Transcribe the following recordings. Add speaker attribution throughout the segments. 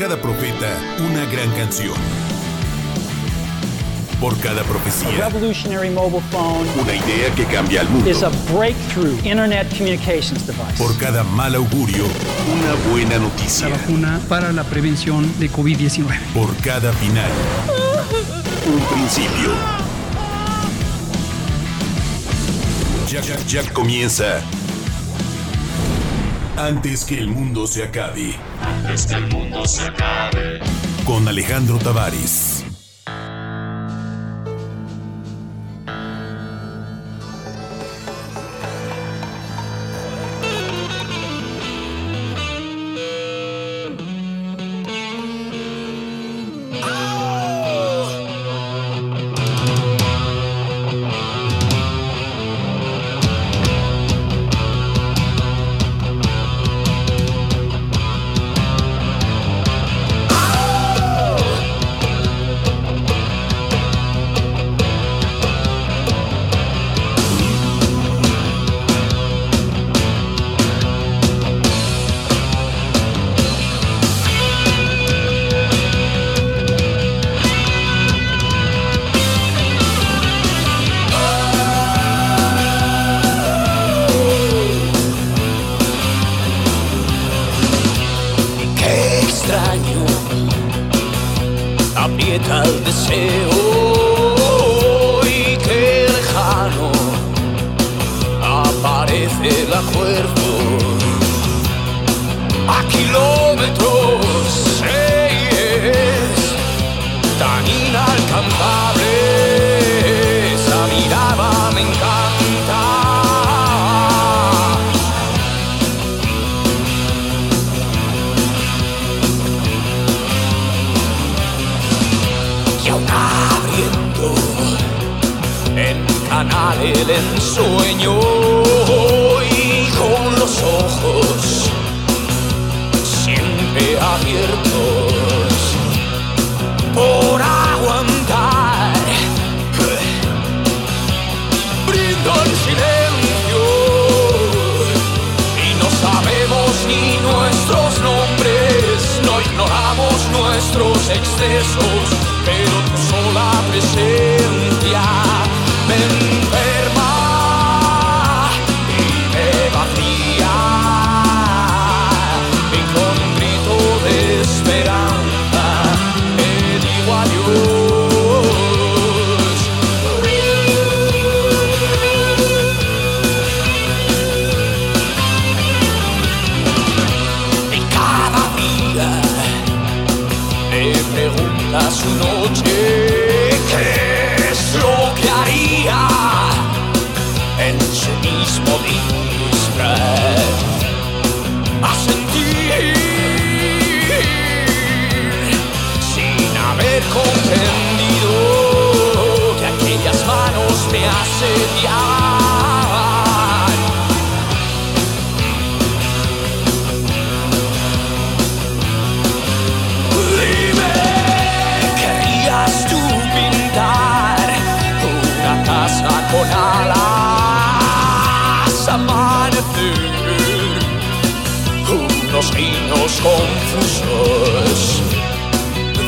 Speaker 1: cada profeta, una gran canción. Por cada profecía,
Speaker 2: revolutionary mobile phone
Speaker 1: una idea que cambia al mundo.
Speaker 2: is a breakthrough internet communications device.
Speaker 1: Por cada mal augurio, una buena noticia.
Speaker 3: vacuna para la prevención de COVID-19.
Speaker 1: Por cada final, un principio. Ya, ya, ya comienza. Antes que el mundo se acabe.
Speaker 4: Antes que el mundo se acabe.
Speaker 1: Con Alejandro Tavares.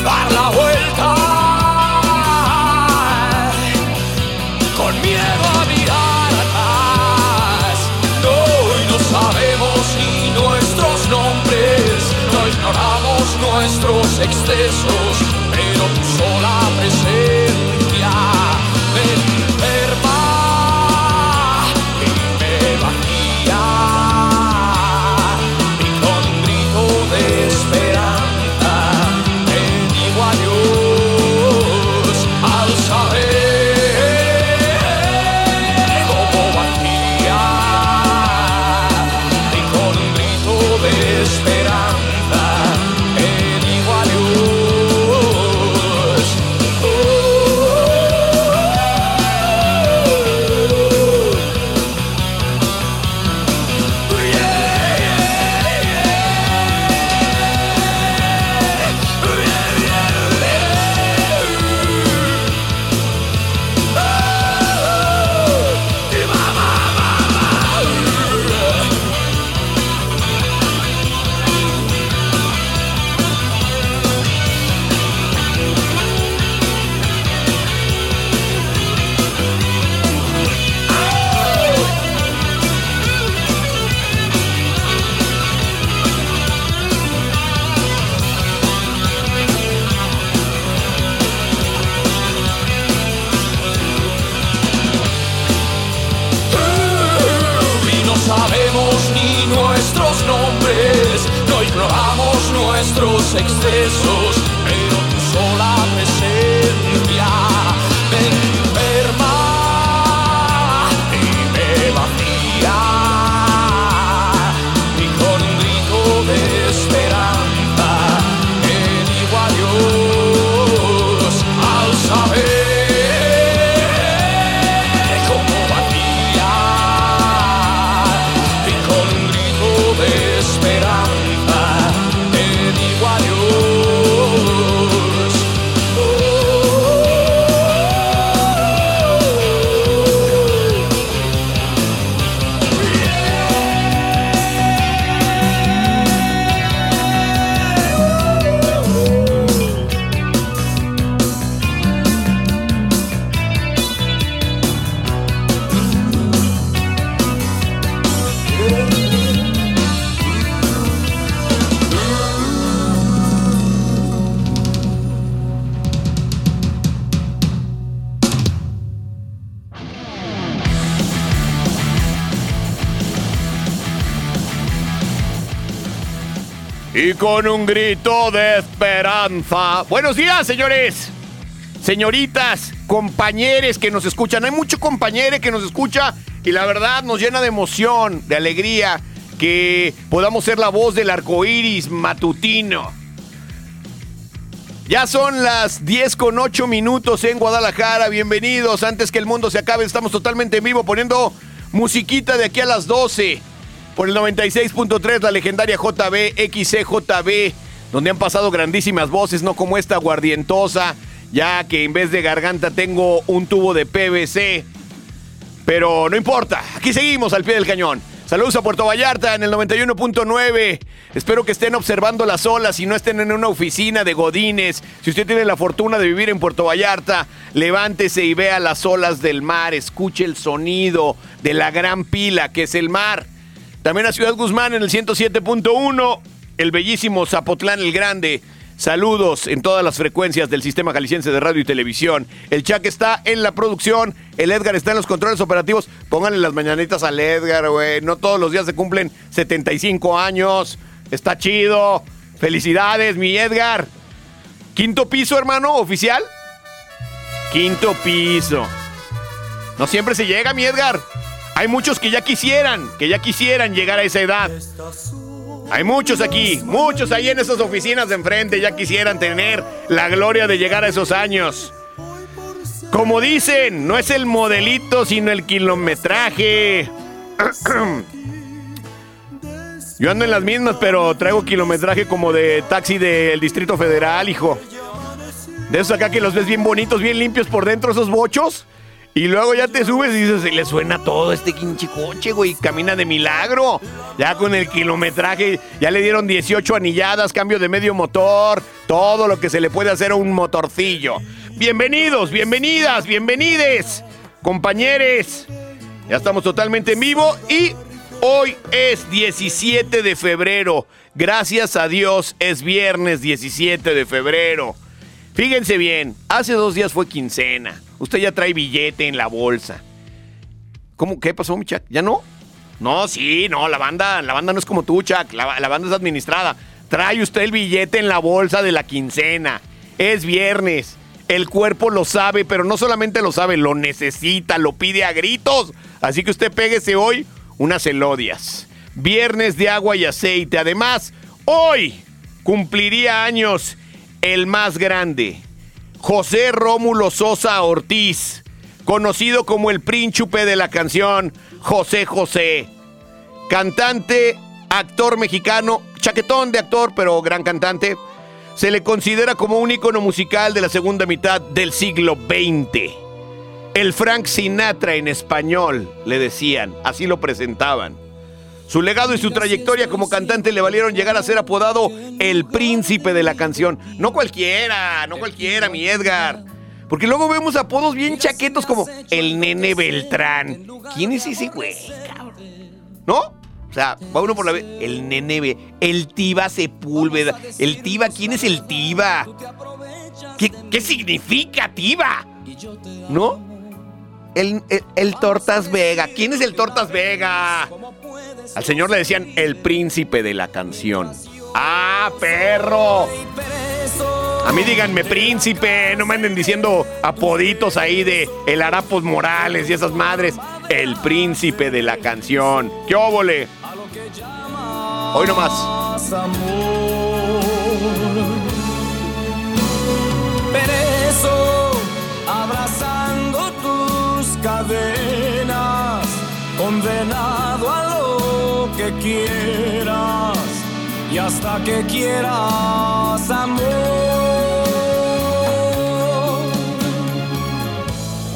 Speaker 5: Dar la vuelta con miedo a mirar atrás. No, y no sabemos ni nuestros nombres, no ignoramos nuestros excesos, con un grito de esperanza.
Speaker 6: Buenos días, señores. Señoritas, compañeros que nos escuchan. Hay mucho compañero que nos escucha y la verdad nos llena de emoción, de alegría que podamos ser la voz del arco iris matutino. Ya son las 10 con 8 minutos en Guadalajara. Bienvenidos. Antes que el mundo se acabe, estamos totalmente en vivo poniendo musiquita de aquí a las 12 por el 96.3, la legendaria JB, donde han pasado grandísimas voces, no como esta guardientosa, ya que en vez de garganta tengo un tubo de PVC. Pero no importa, aquí seguimos al pie del cañón. Saludos a Puerto Vallarta en el 91.9. Espero que estén observando las olas y no estén en una oficina de godines. Si usted tiene la fortuna de vivir en Puerto Vallarta, levántese y vea las olas del mar. Escuche el sonido de la gran pila que es el mar. También a Ciudad Guzmán en el 107.1, el bellísimo Zapotlán el Grande. Saludos en todas las frecuencias del sistema jalisciense de radio y televisión. El Chac está en la producción, el Edgar está en los controles operativos. Pónganle las mañanitas al Edgar, güey. No todos los días se cumplen 75 años. Está chido. Felicidades, mi Edgar. Quinto piso, hermano, oficial. Quinto piso. No siempre se llega, mi Edgar. Hay muchos que ya quisieran, que ya quisieran llegar a esa edad. Hay muchos aquí, muchos ahí en esas oficinas de enfrente ya quisieran tener la gloria de llegar a esos años. Como dicen, no es el modelito, sino el kilometraje. Yo ando en las mismas, pero traigo kilometraje como de taxi del Distrito Federal, hijo. De esos acá que los ves bien bonitos, bien limpios por dentro, esos bochos. Y luego ya te subes y dices, le suena todo este pinche coche, güey, camina de milagro. Ya con el kilometraje, ya le dieron 18 anilladas, cambio de medio motor, todo lo que se le puede hacer a un motorcillo. Bienvenidos, bienvenidas, bienvenides, compañeros. Ya estamos totalmente en vivo y hoy es 17 de febrero. Gracias a Dios es viernes 17 de febrero. Fíjense bien, hace dos días fue quincena. Usted ya trae billete en la bolsa. ¿Cómo? ¿Qué pasó, mi Chuck? ¿Ya no? No, sí, no, la banda, la banda no es como tú, Chuck. La, banda es administrada. Trae usted el billete en la bolsa de la quincena. Es viernes. El cuerpo lo sabe, pero no solamente lo sabe, lo necesita, lo pide a gritos. Así que usted péguese hoy unas elodias. Viernes de agua y aceite. Además, hoy cumpliría años el más grande, José Rómulo Sosa Ortiz, conocido como el príncipe de la canción José José. Cantante, actor mexicano, chaquetón de actor, pero gran cantante. Se le considera como un ícono musical de la segunda mitad del siglo XX. El Frank Sinatra en español, le decían, así lo presentaban. Su legado y su trayectoria como cantante le valieron llegar a ser apodado el príncipe de la canción. No cualquiera, no cualquiera, mi Edgar. Porque luego vemos apodos bien chaquetos como el nene Beltrán. ¿Quién es ese güey? ¿No? O sea, va uno por la vez. El nene, el Tiba Sepúlveda. El Tiba, ¿quién es el Tiba? ¿Qué, qué significa Tiba? ¿No? El, el- el Tortas Vega. ¿Quién es el Tortas Vega? Al señor le decían el príncipe de la canción. Ah, perro. A mí díganme príncipe, no me anden diciendo apoditos ahí de el Harapos Morales y esas madres. El príncipe de la canción. ¡Qué óvole! Hoy nomás.
Speaker 5: A lo que quieras y hasta que quieras amor.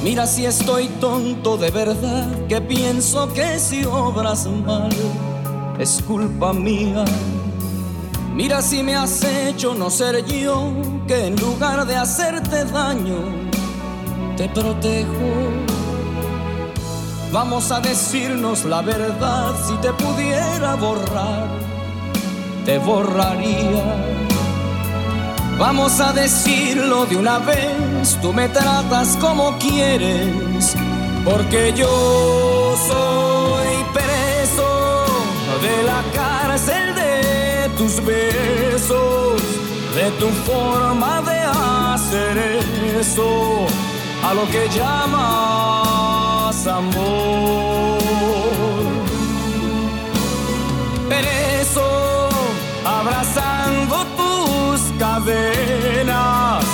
Speaker 5: Mira si estoy tonto de verdad, que pienso que si obras mal es culpa mía. Mira si me has hecho no ser yo, que en lugar de hacerte daño, te protejo. Vamos a decirnos la verdad, si te pudiera borrar, te borraría. Vamos a decirlo de una vez, tú me tratas como quieres, porque yo soy preso de la cárcel de tus besos, de tu forma de hacer eso, a lo que llamas amor. Preso, abrazando tus cadenas,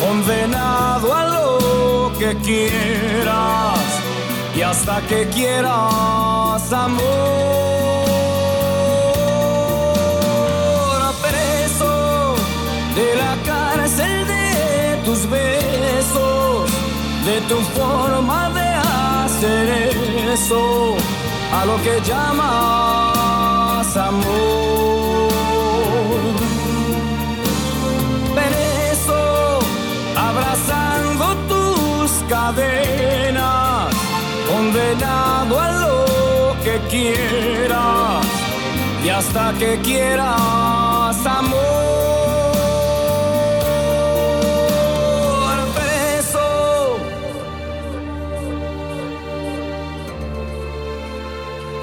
Speaker 5: condenado a lo que quieras y hasta que quieras amor. Tu forma de hacer eso, a lo que llamas amor. Preso, abrazando tus cadenas, condenado a lo que quieras y hasta que quieras amor.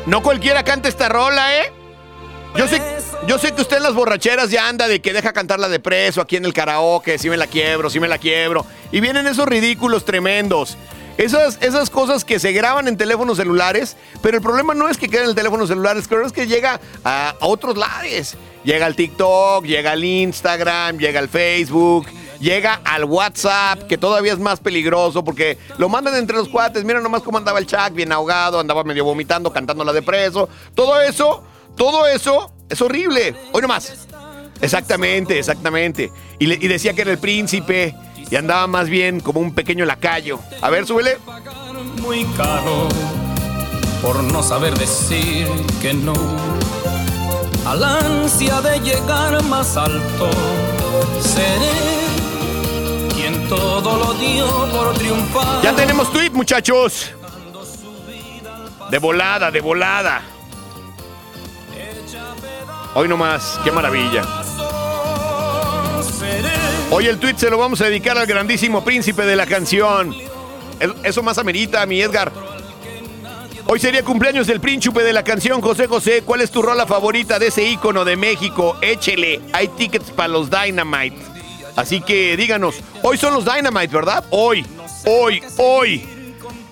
Speaker 6: No cualquiera canta esta rola, ¿eh? Yo sé, yo sé que usted en las borracheras ya anda de que deja cantarla de preso aquí en el karaoke, si me la quiebro, si me la quiebro. Y vienen esos ridículos tremendos. Esas, esas cosas que se graban en teléfonos celulares, pero el problema no es que queden en el teléfono celular, es que es que llega a, otros lares. Llega al TikTok, llega al Instagram, llega al Facebook, llega al WhatsApp, que todavía es más peligroso porque lo mandan entre los cuates. Mira nomás cómo andaba el chat, bien ahogado, andaba medio vomitando, cantando la de preso. Todo eso, todo eso es horrible. Hoy nomás. Exactamente, exactamente. Y, decía que era el príncipe y andaba más bien como un pequeño lacayo. A ver, súbele.
Speaker 5: muy caro por no saber decir que no al ansia de llegar más alto. Seré todo lo por triunfar.
Speaker 6: Ya tenemos tweet, muchachos. De volada, de volada. Hoy nomás, qué maravilla. Hoy el tweet se lo vamos a dedicar al grandísimo príncipe de la canción. Es- Eso más amerita, mi Edgar. Hoy sería cumpleaños del príncipe de la canción, José José. ¿Cuál es tu rola favorita de ese ícono de México? Échele, hay tickets para los Dynamite. Así que díganos, hoy son los Dynamite, ¿verdad? Hoy, hoy, hoy.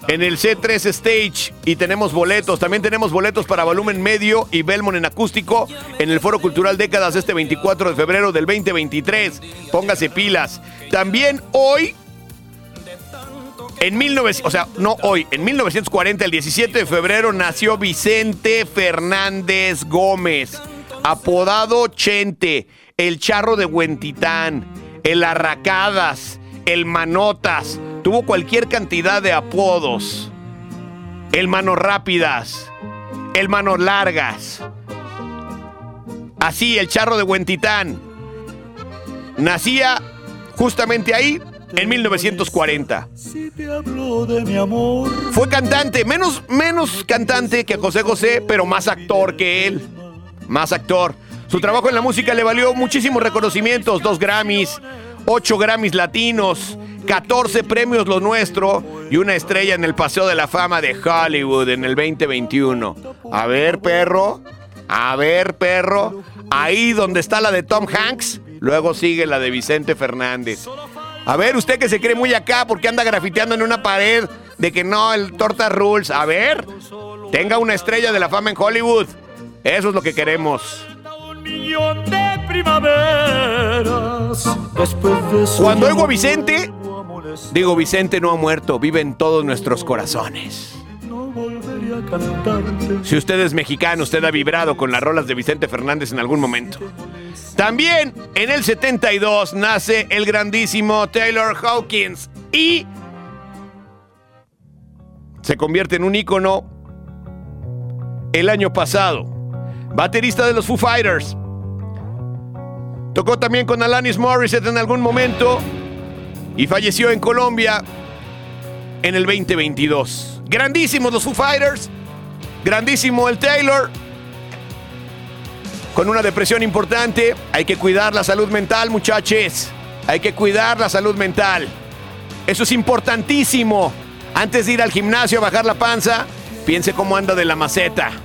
Speaker 6: En el C3 Stage y tenemos boletos. También tenemos boletos para volumen medio y Belmont en acústico en el Foro Cultural Décadas este 24 de febrero del 2023. Póngase pilas. También hoy en 1900, o sea, no hoy, en 1940, el 17 de febrero, nació Vicente Fernández Gómez, apodado Chente, el charro de Huentitán, el Arracadas, el Manotas, tuvo cualquier cantidad de apodos. El Manos Rápidas, el Manos Largas. Así, el charro de Huentitán. Nacía justamente ahí en 1940. Fue cantante, menos, menos cantante que José José, pero más actor que él. Más actor. Su trabajo en la música le valió muchísimos reconocimientos, dos Grammys, ocho Grammys latinos, 14 premios lo nuestro y una estrella en el Paseo de la Fama de Hollywood en el 2021. A ver, perro,
Speaker 7: A ver, perro. Ahí donde está la de Tom Hanks, luego sigue la de Vicente Fernández. A ver, usted que se cree muy acá porque anda grafiteando en una pared de que no, el Torta Rules. A ver, tenga una estrella de la fama en Hollywood. Eso es lo que queremos. Cuando oigo a Vicente, digo, Vicente no ha muerto, vive en todos nuestros corazones. Si usted es mexicano, usted ha vibrado con las rolas de Vicente Fernández en algún momento. También en el 72 nace el grandísimo Taylor Hawkins y se convierte en un ícono el año pasado. Baterista de los Foo Fighters. Tocó también con Alanis Morissette en algún momento y falleció en Colombia en el 2022. Grandísimos los Foo Fighters, grandísimo el Taylor. Con una depresión importante, hay que cuidar la salud mental, muchachos. Hay que cuidar la salud mental. Eso es importantísimo. Antes de ir al gimnasio a bajar la panza, piense cómo anda de la maceta.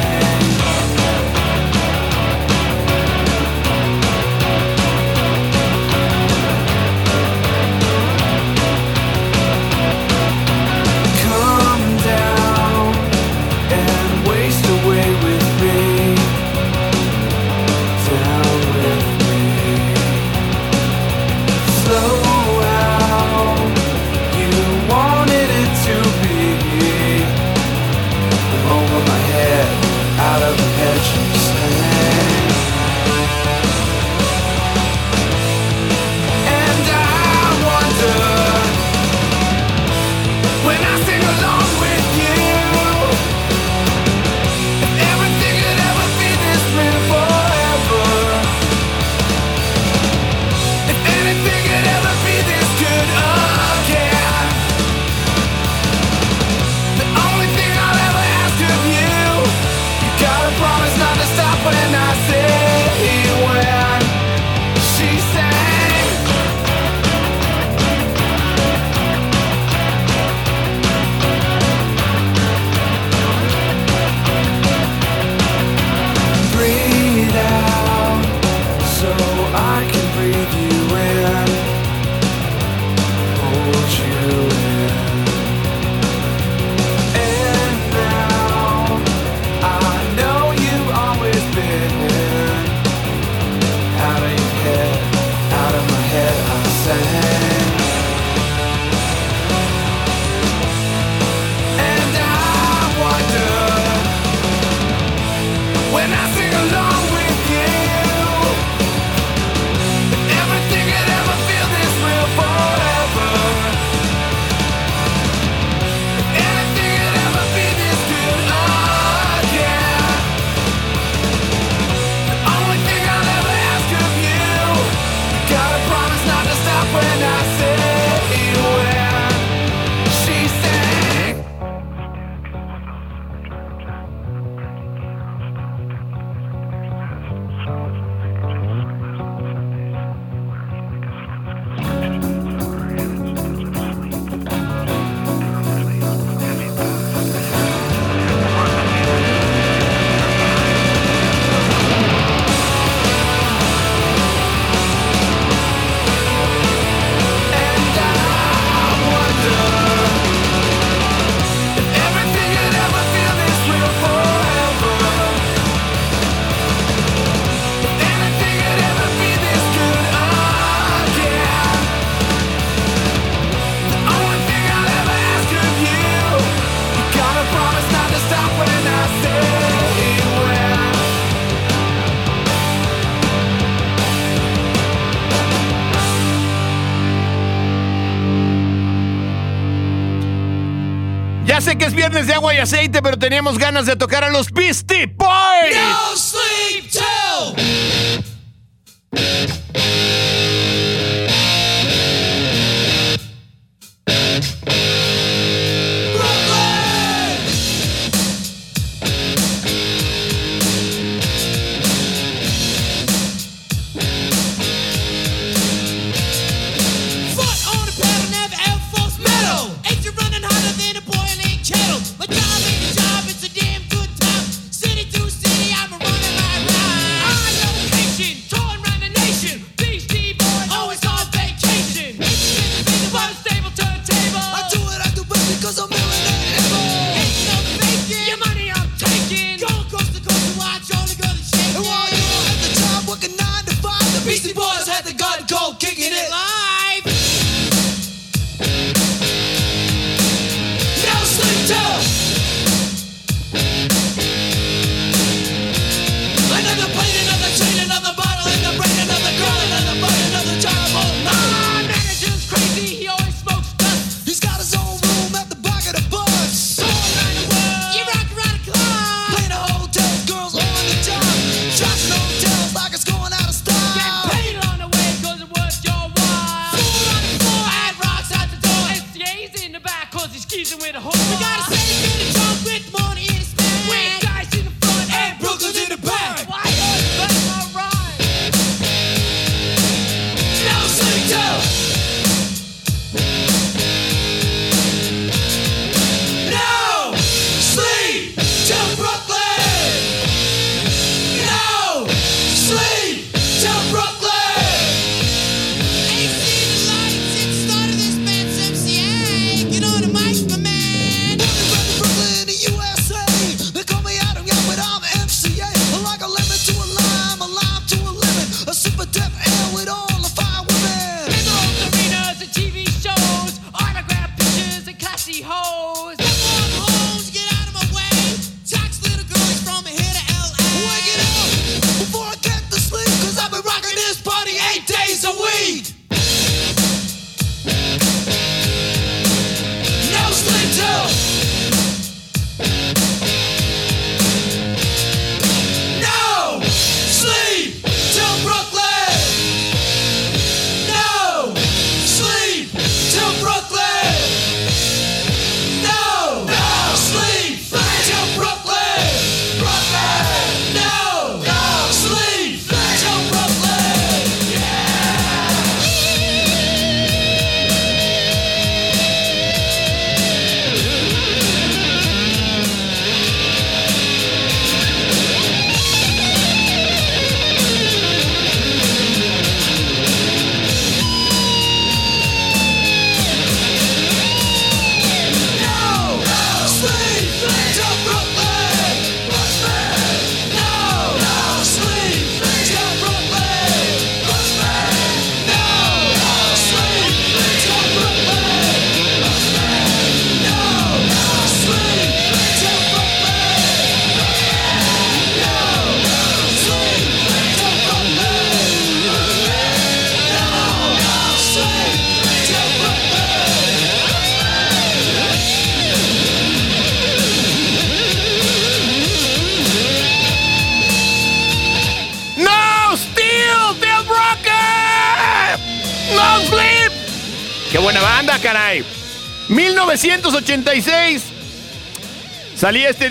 Speaker 7: de agua y aceite, pero teníamos ganas de tocar a los Beastie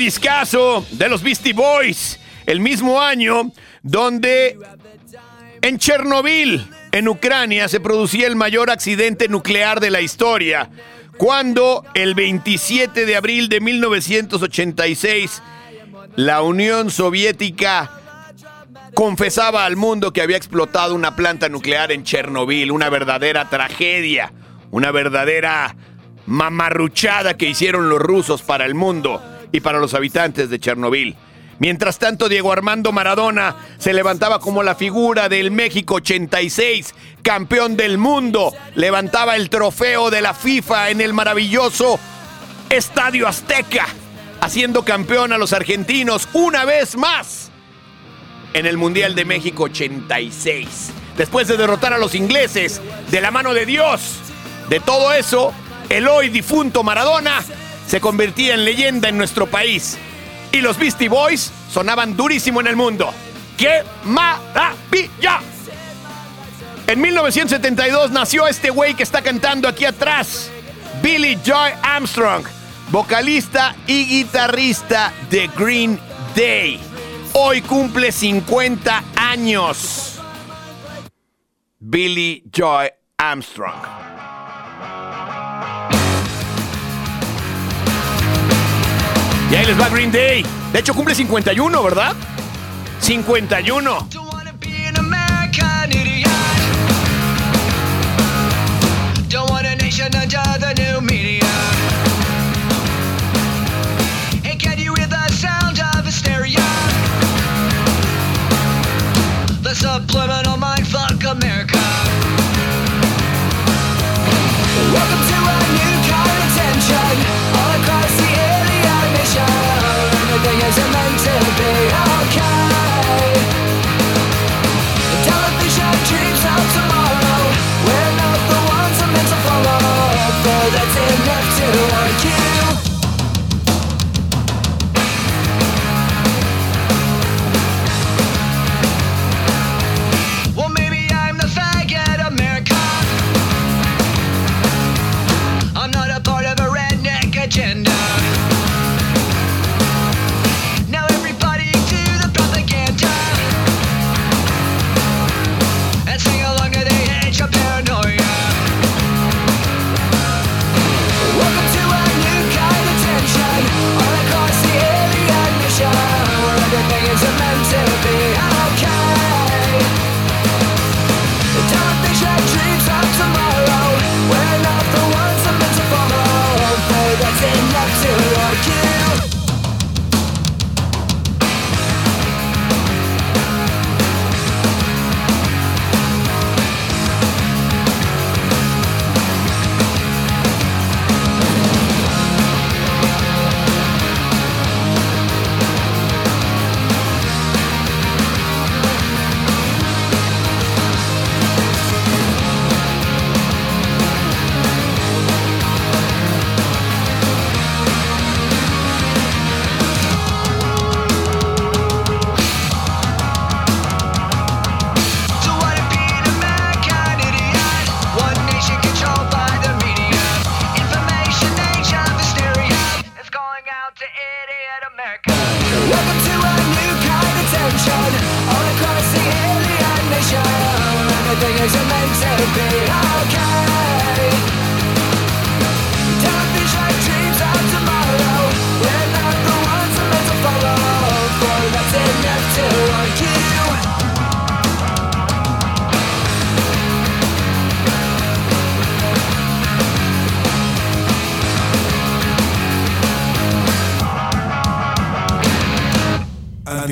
Speaker 6: discazo de los Beastie Boys, el mismo año donde en Chernobyl, en Ucrania, se producía el mayor accidente nuclear de la historia, cuando el 27 de abril de 1986 la Unión Soviética confesaba al mundo que había explotado una planta nuclear en Chernobyl, una verdadera tragedia, una verdadera mamarruchada que hicieron los rusos para el mundo y para los habitantes de Chernobyl. Mientras tanto, Diego Armando Maradona se levantaba como la figura del México 86, campeón del mundo, levantaba el trofeo de la FIFA en el maravilloso Estadio Azteca, haciendo campeón a los argentinos una vez más en el Mundial de México 86. Después de derrotar a los ingleses de la mano de Dios, de todo eso, el hoy difunto Maradona se convertía en leyenda en nuestro país. Y los Beastie Boys sonaban durísimo en el mundo. ¡Qué maravilla! En 1972 nació este güey que está cantando aquí atrás, Billy Joy Armstrong, vocalista y guitarrista de Green Day. Hoy cumple 50 años. Billy Joy Armstrong. Y ahí les va Green Day. De hecho, cumple 51, ¿verdad? 51.
Speaker 8: Don't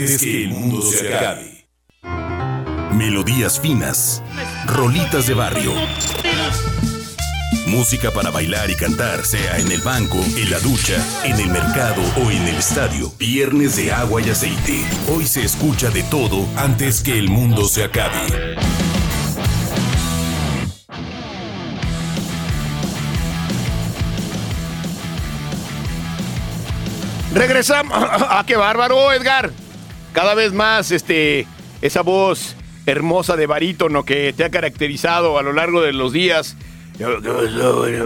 Speaker 1: Antes que el mundo se acabe. Melodías finas, rolitas de barrio. Música para bailar y cantar, sea en el banco, en la ducha, en el mercado o en el estadio. Viernes de agua y aceite. Hoy se escucha de todo antes que el mundo se acabe.
Speaker 6: Regresamos. ¡Ah, qué bárbaro, Edgar! Cada vez más, este, esa voz hermosa de barítono que te ha caracterizado a lo largo de los días,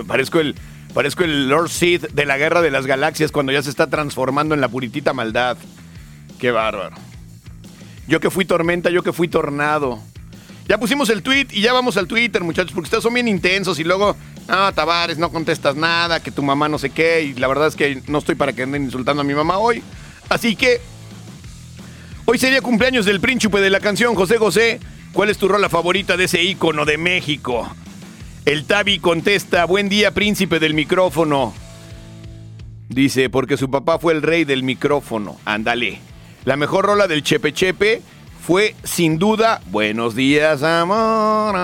Speaker 6: Parezco el, parezco el Lord Sid de la Guerra de las Galaxias cuando ya se está transformando en la puritita maldad. Qué bárbaro. Yo que fui tormenta, yo que fui tornado. Ya pusimos el tweet y ya vamos al Twitter, muchachos, porque ustedes son bien intensos y luego, ah, Tavares, no contestas nada, que tu mamá no sé qué, y la verdad es que no estoy para que anden insultando a mi mamá hoy. Así que, hoy sería cumpleaños del príncipe de la canción, José José. ¿Cuál es tu rola favorita de ese ícono de México? El Tavi contesta, buen día, príncipe del micrófono. Dice, porque su papá fue el rey del micrófono. Ándale. La mejor rola del Chepe Chepe fue, sin duda, Buenos días, amor.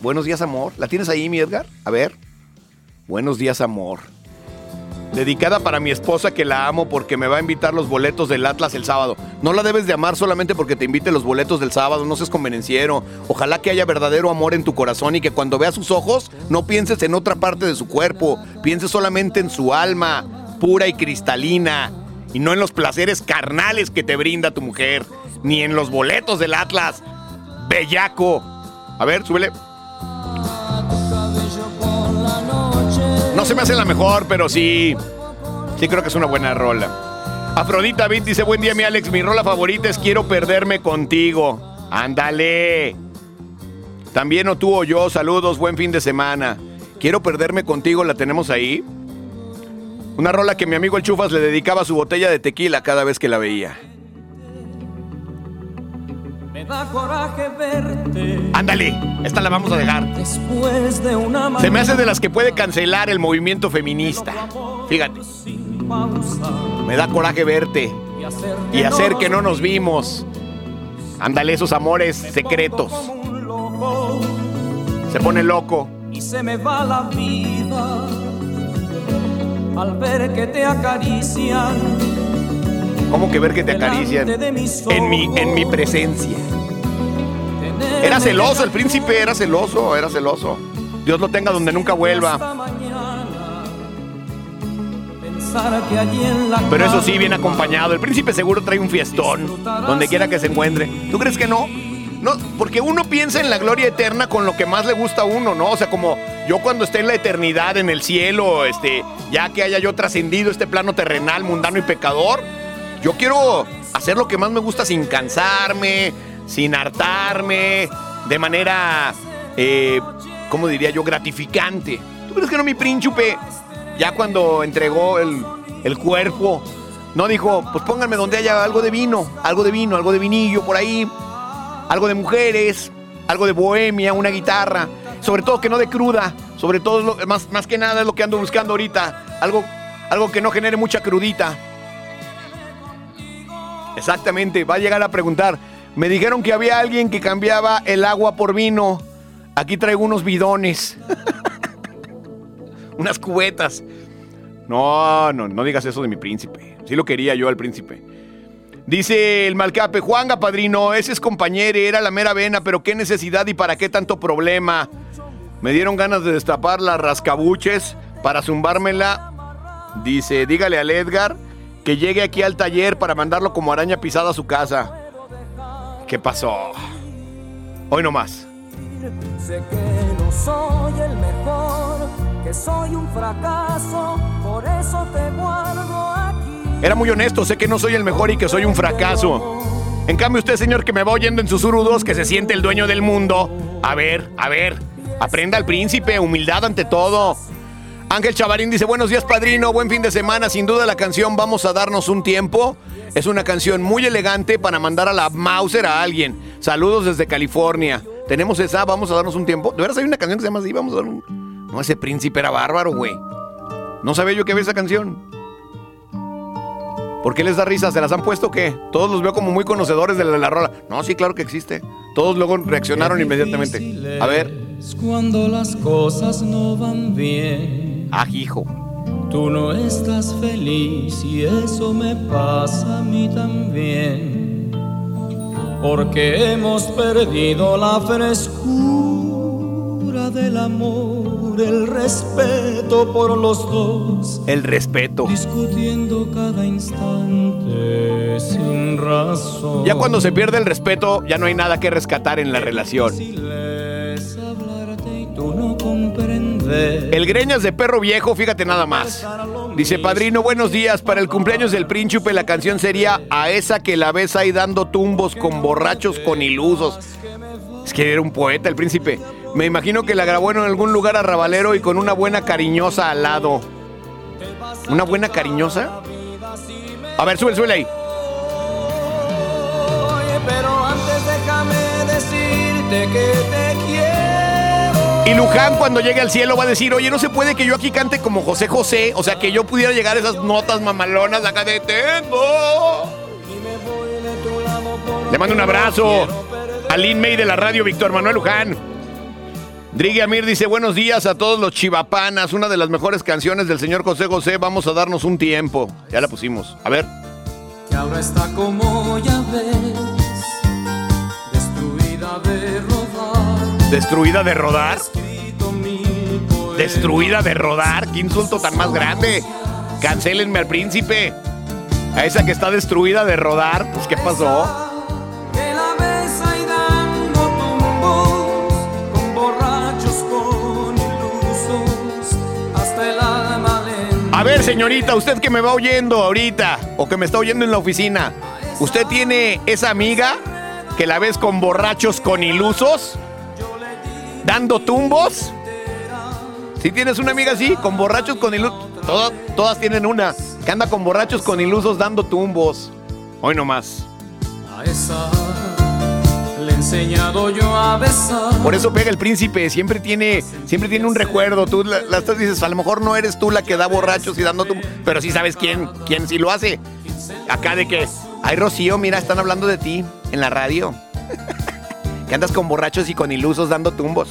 Speaker 6: Buenos días, amor. ¿La tienes ahí, mi Edgar? A ver. Buenos días, amor. Dedicada para mi esposa que la amo porque me va a invitar los boletos del Atlas el sábado. No la debes de amar solamente porque te invite los boletos del sábado, no seas convenenciero. Ojalá que haya verdadero amor en tu corazón y que cuando veas sus ojos no pienses en otra parte de su cuerpo, pienses solamente en su alma, pura y cristalina, y no en los placeres carnales que te brinda tu mujer, ni en los boletos del Atlas. Bellaco. A ver, súbele. No se me hace la mejor, pero sí. Sí creo que es una buena rola. Afrodita Beat dice, buen día mi Alex, mi rola favorita es Quiero perderme contigo. Ándale. También o tú o yo, saludos, buen fin de semana. Quiero perderme contigo, la tenemos ahí. Una rola que mi amigo el Chufas le dedicaba a su botella de tequila cada vez que la veía.
Speaker 5: Da coraje verte
Speaker 6: Ándale, esta la vamos a dejar.
Speaker 5: después de una
Speaker 6: Se me hace de las que puede cancelar el movimiento feminista. Fíjate, me da coraje verte
Speaker 5: y hacer
Speaker 6: y hacer que no nos vimos. Ándale, esos amores secretos. Se pone loco.
Speaker 5: y se me va la vida al ver que te acarician
Speaker 6: ¿Cómo que ver que te acarician? En mi, en mi presencia. Era celoso, el príncipe era celoso, era celoso. Dios lo tenga donde nunca vuelva. Pero eso sí, bien acompañado. El príncipe seguro trae un fiestón, donde quiera que se encuentre. ¿Tú crees que no? No, porque uno piensa en la gloria eterna con lo que más le gusta a uno, ¿no? O sea, como yo cuando esté en la eternidad, en el cielo, este, ya que haya yo trascendido este plano terrenal, mundano y pecador, yo quiero hacer lo que más me gusta sin cansarme, sin hartarme, de manera, eh, ¿cómo diría yo? Gratificante. ¿Tú crees que no, mi príncipe? Ya cuando entregó el, el cuerpo, no dijo, pues pónganme donde haya algo de vino, algo de vino, algo de vinillo por ahí, algo de mujeres, algo de bohemia, una guitarra, sobre todo que no de cruda, sobre todo más, más que nada es lo que ando buscando ahorita, algo, algo que no genere mucha crudita. Exactamente, va a llegar a preguntar, me dijeron que había alguien que cambiaba el agua por vino, aquí traigo unos bidones, unas cubetas. No, no, no digas eso de mi príncipe, sí lo quería yo al príncipe. Dice el Malcape, Juanga, padrino, ese es compañero, era la mera vena, pero qué necesidad y para qué tanto problema. Me dieron ganas de destapar las rascabuches para zumbármela. Dice, dígale al Edgar que llegue aquí al taller para mandarlo como araña pisada a su casa. ¿Qué pasó? Hoy no más.
Speaker 5: Sé que no soy el mejor, que soy un fracaso, por eso te guardo aquí.
Speaker 6: Era muy honesto, sé que no soy el mejor y que soy un fracaso. En cambio, usted, señor, que me va oyendo en susurrudos, que se siente el dueño del mundo. A ver, a ver, aprenda al príncipe, humildad ante todo. Ángel Chavarín dice, buenos días, padrino, buen fin de semana. Sin duda la canción Vamos a darnos un tiempo. Es una canción muy elegante para mandar a la Mauser a alguien. Saludos desde California. Tenemos esa, vamos a darnos un tiempo. De veras hay una canción que se llama así, vamos a dar un... No, ese príncipe era bárbaro, güey. No sabía yo que había esa canción. ¿Por qué les da risa? ¿Se las han puesto o qué? Todos los veo como muy conocedores de la, la rola. No, sí, claro que existe. Todos luego reaccionaron inmediatamente. A ver.
Speaker 5: Cuando las cosas no van bien.
Speaker 6: Ah, hijo.
Speaker 5: Tú no estás feliz y eso me pasa a mí también. Porque hemos perdido la frescura del amor, el respeto por los dos.
Speaker 6: El respeto.
Speaker 5: Discutiendo cada instante sin razón.
Speaker 6: Ya cuando se pierde el respeto, ya no hay nada que rescatar en la relación.
Speaker 5: Ver.
Speaker 6: El greñas de perro viejo, fíjate nada más. Dice, padrino, buenos días. Para el cumpleaños del príncipe, la canción sería A esa que la ves ahí dando tumbos con borrachos, con ilusos. Es que era un poeta el príncipe. Me imagino que la grabó en algún lugar arrabalero y con una buena cariñosa al lado. ¿Una buena cariñosa? A ver, sube, sube ahí.
Speaker 5: Pero antes déjame decirte que te quiero.
Speaker 6: Y Luján cuando llegue al cielo va a decir, oye, no se puede que yo aquí cante como José José, o sea, que yo pudiera llegar a esas notas mamalonas acá de tengo. Le mando un abrazo a Lin May de la radio, Víctor Manuel Luján. Drigui Amir dice, buenos días a todos los chivapanas, una de las mejores canciones del señor José José, vamos a darnos un tiempo. Ya la pusimos. A ver.
Speaker 5: Que ahora está como ya ves, Destruida de rodar.
Speaker 6: Destruida de rodar. Qué insulto tan más grande. Cancélenme al príncipe. A esa que está destruida de rodar. Pues, ¿qué pasó? A ver, señorita, usted que me va oyendo ahorita o que me está oyendo en la oficina, ¿usted tiene esa amiga que la ves con borrachos con ilusos? ¿Dando tumbos? Si tienes una amiga así, con borrachos con ilusos, todas, todas tienen una, que anda con borrachos con ilusos dando tumbos. Hoy nomás.
Speaker 5: A esa le he enseñado yo a besar.
Speaker 6: Por eso pega el príncipe, siempre tiene, siempre tiene un recuerdo. Tú la, la estás- dices, a lo mejor no eres tú la que da borrachos y dando tumbos, pero sí sabes quién, quién sí lo hace. Acá de que, ay Rocío, mira, están hablando de ti en la radio. que andas con borrachos y con ilusos dando tumbos.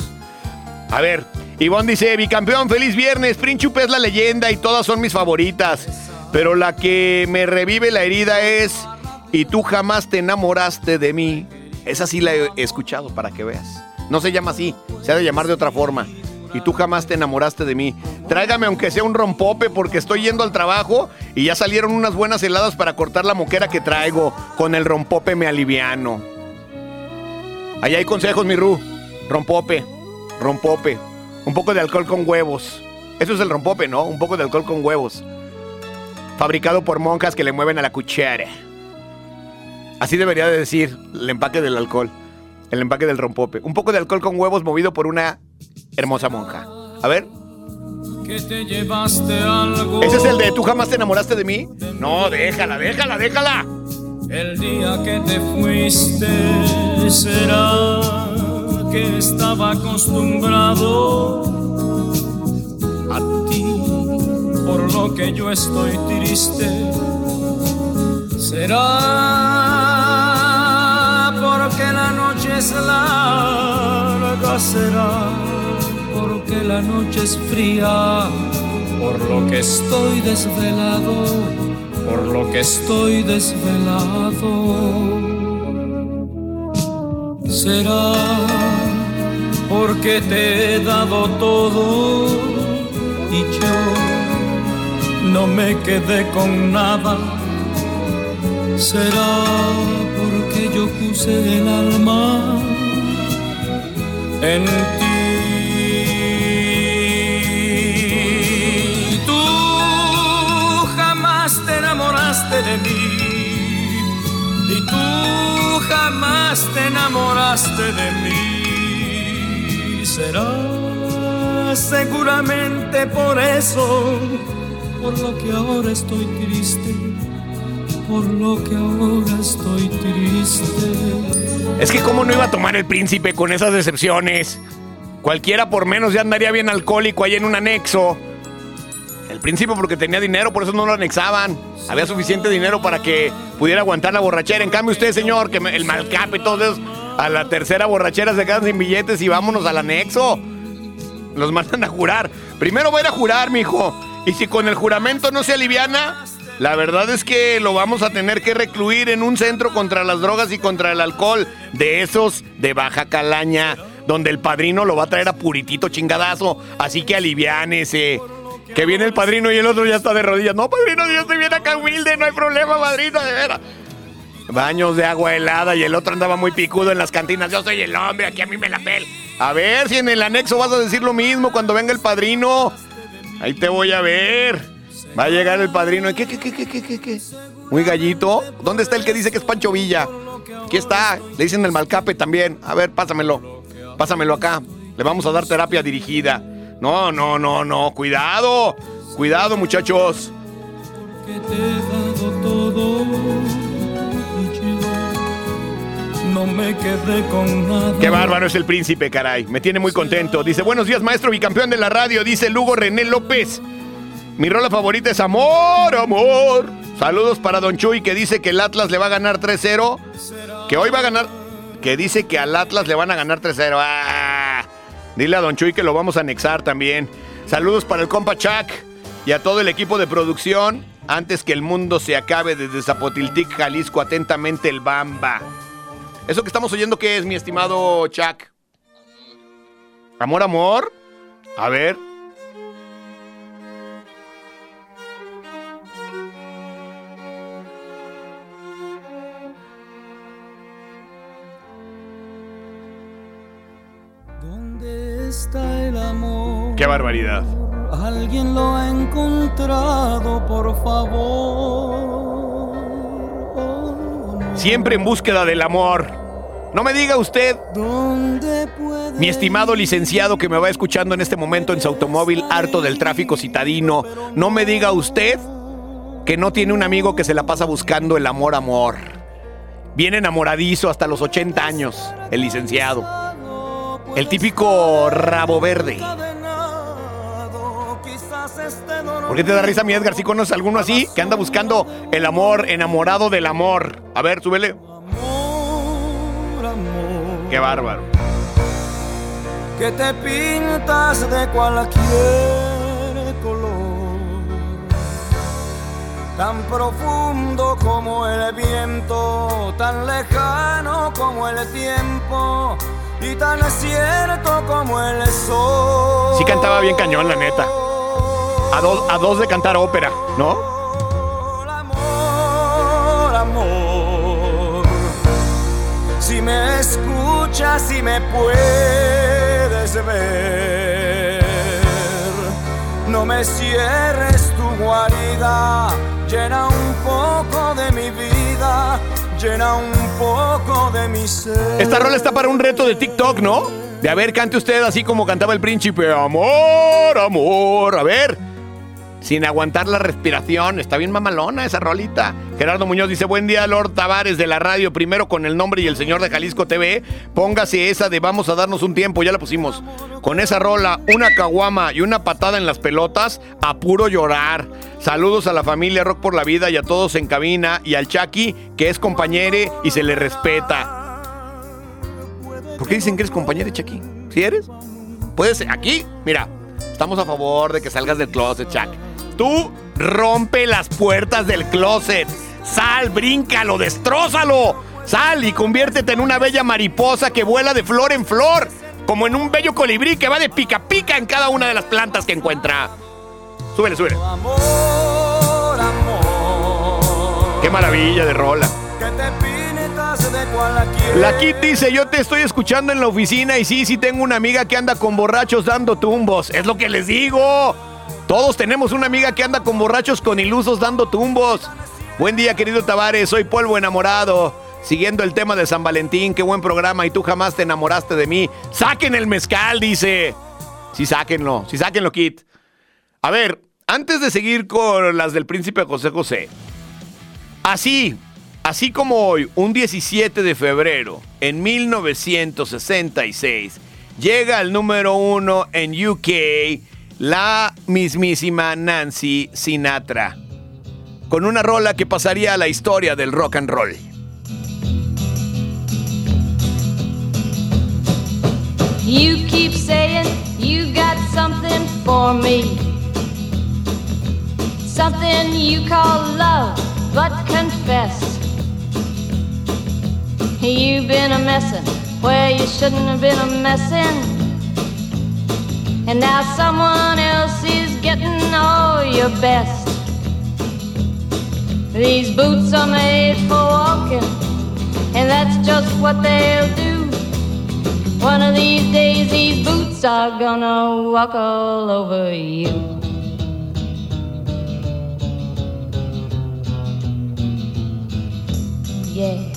Speaker 6: A ver, Ivonne dice, bicampeón, feliz viernes, Príncipe es la leyenda y todas son mis favoritas. Pero la que me revive la herida es, y tú jamás te enamoraste de mí. Esa sí la he escuchado para que veas. No se llama así, se ha de llamar de otra forma. Y tú jamás te enamoraste de mí. Tráigame aunque sea un rompope porque estoy yendo al trabajo y ya salieron unas buenas heladas para cortar la moquera que traigo. Con el rompope me aliviano. Allá hay consejos, mi Ru. Rompope, rompope. Un poco de alcohol con huevos. Eso es el rompope, ¿no? Un poco de alcohol con huevos. Fabricado por monjas que le mueven a la cuchara. Así debería de decir el empaque del alcohol. El empaque del rompope. Un poco de alcohol con huevos movido por una hermosa monja. A ver.
Speaker 5: Que te llevaste algo.
Speaker 6: ¿Ese es el de tú jamás te enamoraste de mí? No, déjala, déjala, déjala.
Speaker 5: El día que te fuiste, será que estaba acostumbrado a ti, por lo que yo estoy triste. Será porque la noche es larga, será porque la noche es fría, por lo que estoy desvelado por lo que estoy desvelado. Será porque te he dado todo y yo no me quedé con nada. Será porque yo puse el alma en ti. Tú jamás te enamoraste de mí. Y tú jamás te enamoraste de mí. Será seguramente por eso, por lo que ahora estoy triste. Por lo que ahora estoy triste.
Speaker 6: Es que cómo no iba a tomar el príncipe con esas decepciones. Cualquiera por menos ya andaría bien alcohólico ahí en un anexo. El príncipe porque tenía dinero, por eso no lo anexaban. Había suficiente dinero para que pudiera aguantar la borrachera. En cambio usted, señor, que el malcape y todo eso, a la tercera borrachera se quedan sin billetes y vámonos al anexo. Los mandan a jurar. Primero va a ir a jurar, mijo. Y si con el juramento no se aliviana, la verdad es que lo vamos a tener que recluir en un centro contra las drogas y contra el alcohol. De esos de baja calaña, donde el padrino lo va a traer a puritito chingadazo. Así que aliviánese. Que viene el padrino y el otro ya está de rodillas. No, padrino, yo estoy bien acá humilde, no hay problema, padrino, de veras. Baños de agua helada y el otro andaba muy picudo en las cantinas. Yo soy el hombre, aquí a mí me la pel. A ver si en el anexo vas a decir lo mismo cuando venga el padrino. Ahí te voy a ver. Va a llegar el padrino. ¿Qué, qué, qué, qué, qué, qué, qué? Muy gallito. ¿Dónde está el que dice que es Pancho Villa? Aquí está. Le dicen el malcape también. A ver, pásamelo. Pásamelo acá. Le vamos a dar terapia dirigida. No, no, no, no. Cuidado. Cuidado, muchachos.
Speaker 5: que te he dado todo no me quedé con nada.
Speaker 6: Qué bárbaro es el príncipe, caray. Me tiene muy contento. Dice, buenos días, maestro bicampeón de la radio. Dice Lugo René López. Mi rola favorita es Amor, Amor. Saludos para Don Chuy que dice que el Atlas le va a ganar 3-0. Que hoy va a ganar... Que dice que al Atlas le van a ganar 3-0. Ah, dile a Don Chuy que lo vamos a anexar también. Saludos para el compa Chuck y a todo el equipo de producción. Antes que el mundo se acabe desde Zapotiltic, Jalisco, atentamente el Bamba. ¿Eso que estamos oyendo qué es, mi estimado Chuck? ¿Amor, amor? A ver. ¡Qué barbaridad!
Speaker 5: Alguien lo ha encontrado, por favor. Oh, no.
Speaker 6: Siempre en búsqueda del amor. No me diga usted,
Speaker 5: ¿Dónde puede
Speaker 6: mi estimado licenciado que me va escuchando en este momento en su automóvil harto del tráfico citadino, no me diga usted que no tiene un amigo que se la pasa buscando el amor, amor. Bien enamoradizo hasta los 80 años, el licenciado. El típico rabo verde. ¿Por qué te da risa mi Edgar? ¿Sí conoces alguno así? Que anda buscando el amor, enamorado del amor. A ver, súbele.
Speaker 5: amor, amor.
Speaker 6: Qué bárbaro.
Speaker 5: que te pintas de cualquier color, tan profundo como el viento, tan lejano como el tiempo y tan cierto como el sol.
Speaker 6: Sí cantaba bien cañón, la neta. A dos, a dos de cantar ópera, ¿no?
Speaker 5: Amor, amor, si me escuchas, si me puedes ver, no me cierres tu guarida, llena un poco de mi vida, llena un poco de mi ser.
Speaker 6: Esta rola está para un reto de TikTok, ¿no? De a ver, cante usted así como cantaba el príncipe. Amor, amor. A ver. Sin aguantar la respiración. Está bien mamalona esa rolita. Gerardo Muñoz dice, buen día, Lord Tavares de la radio. Primero con el nombre y el señor de Jalisco TV. Póngase esa de vamos a darnos un tiempo. Ya la pusimos. Con esa rola, una caguama y una patada en las pelotas. A puro llorar. Saludos a la familia Rock por la Vida y a todos en cabina. Y al Chucky, que es compañere y se le respeta. ¿Por qué dicen que eres compañero, Chucky? ¿Sí eres? Puedes. Aquí, mira, estamos a favor de que salgas del closet, Chuck. Tú rompe las puertas del closet. Sal, bríncalo, destrózalo. Sal y conviértete en una bella mariposa que vuela de flor en flor. Como en un bello colibrí que va de pica pica en cada una de las plantas que encuentra. Súbele, súbele.
Speaker 5: Amor, amor.
Speaker 6: Qué maravilla de rola. La Kit dice, yo te estoy escuchando en la oficina y sí, sí tengo una amiga que anda con borrachos dando tumbos. Es lo que les digo. Todos tenemos una amiga que anda con borrachos con ilusos dando tumbos. Buen día, querido Tavares. Soy polvo enamorado. Siguiendo el tema de San Valentín, qué buen programa y tú jamás te enamoraste de mí. Saquen el mezcal, dice. Sí, sáquenlo. Sí, sáquenlo, Kit. A ver, antes de seguir con las del príncipe José José. Así, así como hoy, un 17 de febrero, en 1966, llega al número uno en UK la mismísima Nancy Sinatra, con una rola que pasaría a la historia del rock and roll.
Speaker 9: You keep saying you got something for me. Something you call love, but confess. You've been a messin' where you shouldn't have been a messin'. And now someone else is getting all your best. These boots are made for walking, and that's just what they'll do. One of these days, these boots are gonna walk all over you. Yeah.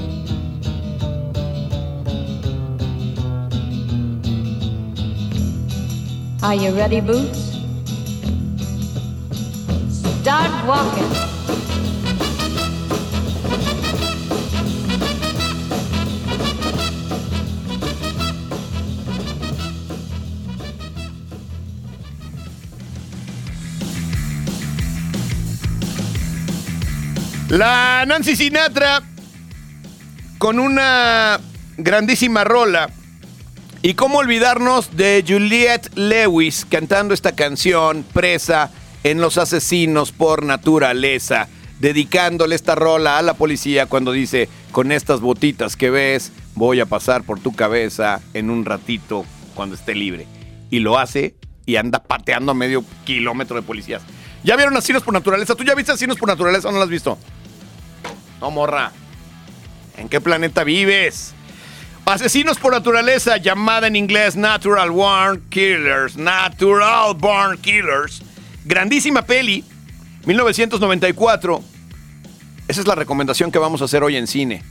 Speaker 9: Are you ready, Boots? Start walking.
Speaker 6: La Nancy Sinatra con una grandísima rola. Y cómo olvidarnos de Juliette Lewis cantando esta canción presa en Los Asesinos por Naturaleza, dedicándole esta rola a la policía cuando dice, con estas botitas que ves, voy a pasar por tu cabeza en un ratito cuando esté libre. Y lo hace y anda pateando a medio kilómetro de policías. ¿Ya vieron Asesinos por Naturaleza? ¿Tú ya viste Asesinos por Naturaleza o no lo has visto? No, morra. ¿En qué planeta vives? Asesinos por naturaleza, llamada en inglés Natural Born Killers. Natural Born Killers. Grandísima peli, 1994. Esa es la recomendación que vamos a hacer hoy en cine.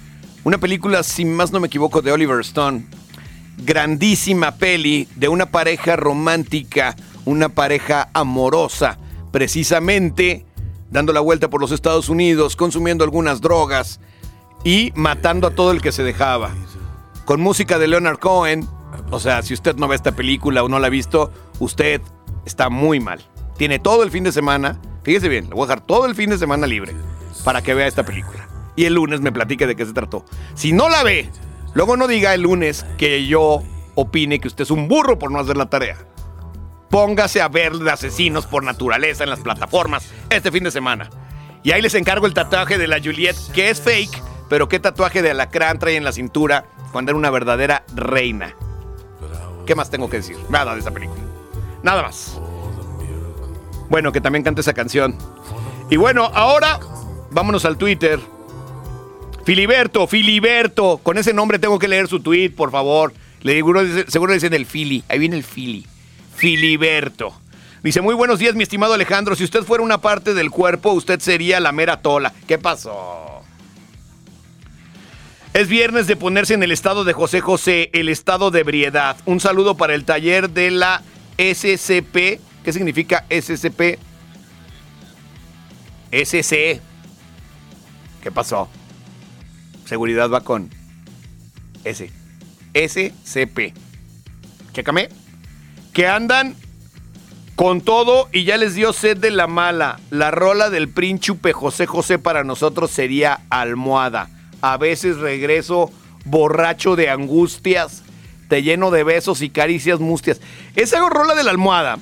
Speaker 6: Una película, si más no me equivoco, de Oliver Stone. Grandísima peli de una pareja romántica, una pareja amorosa, precisamente dando la vuelta por los Estados Unidos, consumiendo algunas drogas y matando a todo el que se dejaba. Con música de Leonard Cohen, o sea, si usted no ve esta película o no la ha visto, usted está muy mal. Tiene todo el fin de semana, fíjese bien, le voy a dejar todo el fin de semana libre para que vea esta película. Y el lunes me platique de qué se trató. Si no la ve, luego no diga el lunes que yo opine que usted es un burro por no hacer la tarea. Póngase a ver de asesinos por naturaleza en las plataformas este fin de semana. Y ahí les encargo el tatuaje de la Juliet, que es fake, pero qué tatuaje de alacrán trae en la cintura cuando era una verdadera reina. ¿Qué más tengo que decir? Nada de esa película. Nada más. Bueno, que también cante esa canción. Y bueno, ahora vámonos al Twitter. Filiberto, Filiberto. Con ese nombre tengo que leer su tweet, por favor. Le digo, seguro dicen el Fili. Ahí viene el Fili. Filiberto. Dice, muy buenos días, mi estimado Alejandro. Si usted fuera una parte del cuerpo, usted sería la mera tola. ¿Qué pasó? Es viernes de ponerse en el estado de José José, el estado de ebriedad. Un saludo para el taller de la SCP. ¿Qué significa SCP? SCE. ¿Qué pasó? Seguridad va con S. SCP. Chécame. Que andan con todo y ya les dio sed de la mala. La rola del príncipe José José para nosotros sería almohada. A veces regreso borracho de angustias, te lleno de besos y caricias mustias. Esa rola de la almohada,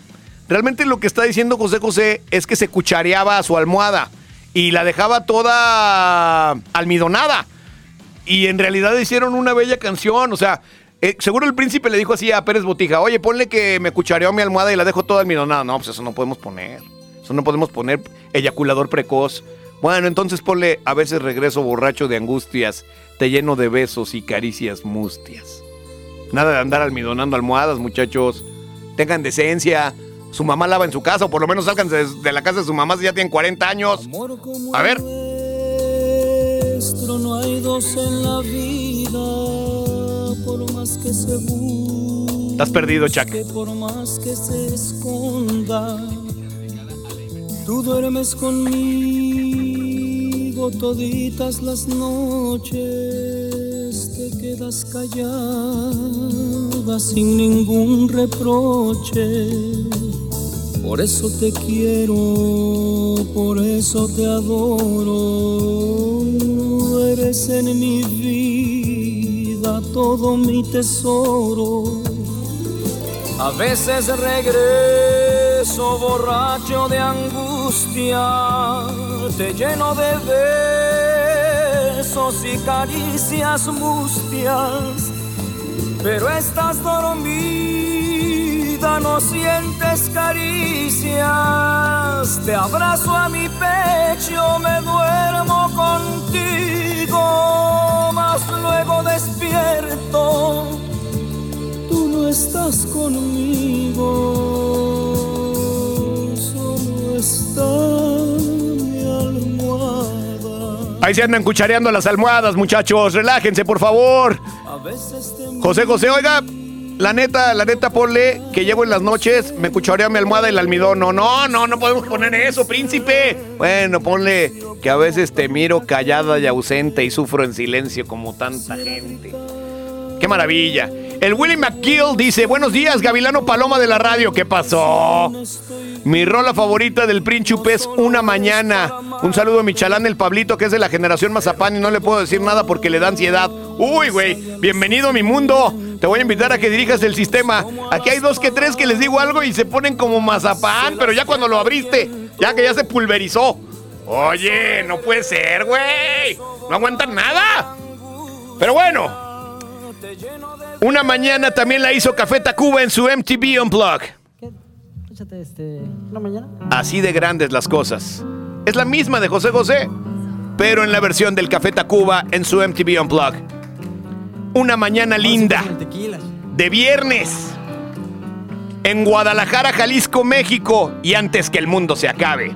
Speaker 6: realmente lo que está diciendo José José es que se cuchareaba a su almohada y la dejaba toda almidonada. Y en realidad hicieron una bella canción, o sea, eh, seguro el príncipe le dijo así a Pérez Botija, oye, ponle que me cuchareó mi almohada y la dejo toda almidonada. No, pues eso no podemos poner. Eso no podemos poner eyaculador precoz. Bueno, entonces ponle a veces regreso borracho de angustias, te lleno de besos y caricias mustias. Nada de andar almidonando almohadas, muchachos. Tengan decencia. Su mamá lava en su casa, o por lo menos salgan de, la casa de su mamá si ya tienen 40 años. A ver.
Speaker 5: no hay dos en la vida, por más que se
Speaker 6: Estás perdido, Chuck.
Speaker 5: por más que se esconda. Tú duermes conmigo toditas las noches, te quedas callada sin ningún reproche. Por eso te quiero, por eso te adoro. Eres en mi vida todo mi tesoro. A veces regreso borracho de angustia, te lleno de besos y caricias mustias, pero estás dormida, no sientes caricias. Te abrazo a mi pecho, me duermo contigo, mas luego despierto. Tú no estás conmigo,
Speaker 6: Ahí se andan cuchareando las almohadas, muchachos. Relájense, por favor. José José, oiga, la neta, la neta, ponle que llego en las noches, me cucharea mi almohada y el almidón. No, no, no, no podemos poner eso, príncipe. Bueno, ponle que a veces te miro callada y ausente y sufro en silencio como tanta gente. ¡Qué maravilla! El Willie McGill dice, buenos días, Gavilano Paloma de la radio. ¿Qué pasó? Mi rola favorita del Príncipe es Una Mañana. Un saludo a mi chalán, el Pablito, que es de la generación Mazapán y no le puedo decir nada porque le da ansiedad. Uy, güey, bienvenido a mi mundo. Te voy a invitar a que dirijas el sistema. Aquí hay dos que tres que les digo algo y se ponen como mazapán, pero ya cuando lo abriste, ya que ya se pulverizó. Oye, no puede ser, güey. No aguantan nada. Pero bueno, una mañana también la hizo Café Tacuba en su MTV Unplug.
Speaker 10: Échate este, mañana.
Speaker 6: Así de grandes las cosas. Es la misma de José José, pero en la versión del Café Tacuba en su MTV Unplug. Una mañana linda de viernes en Guadalajara, Jalisco, México y antes que el mundo se acabe.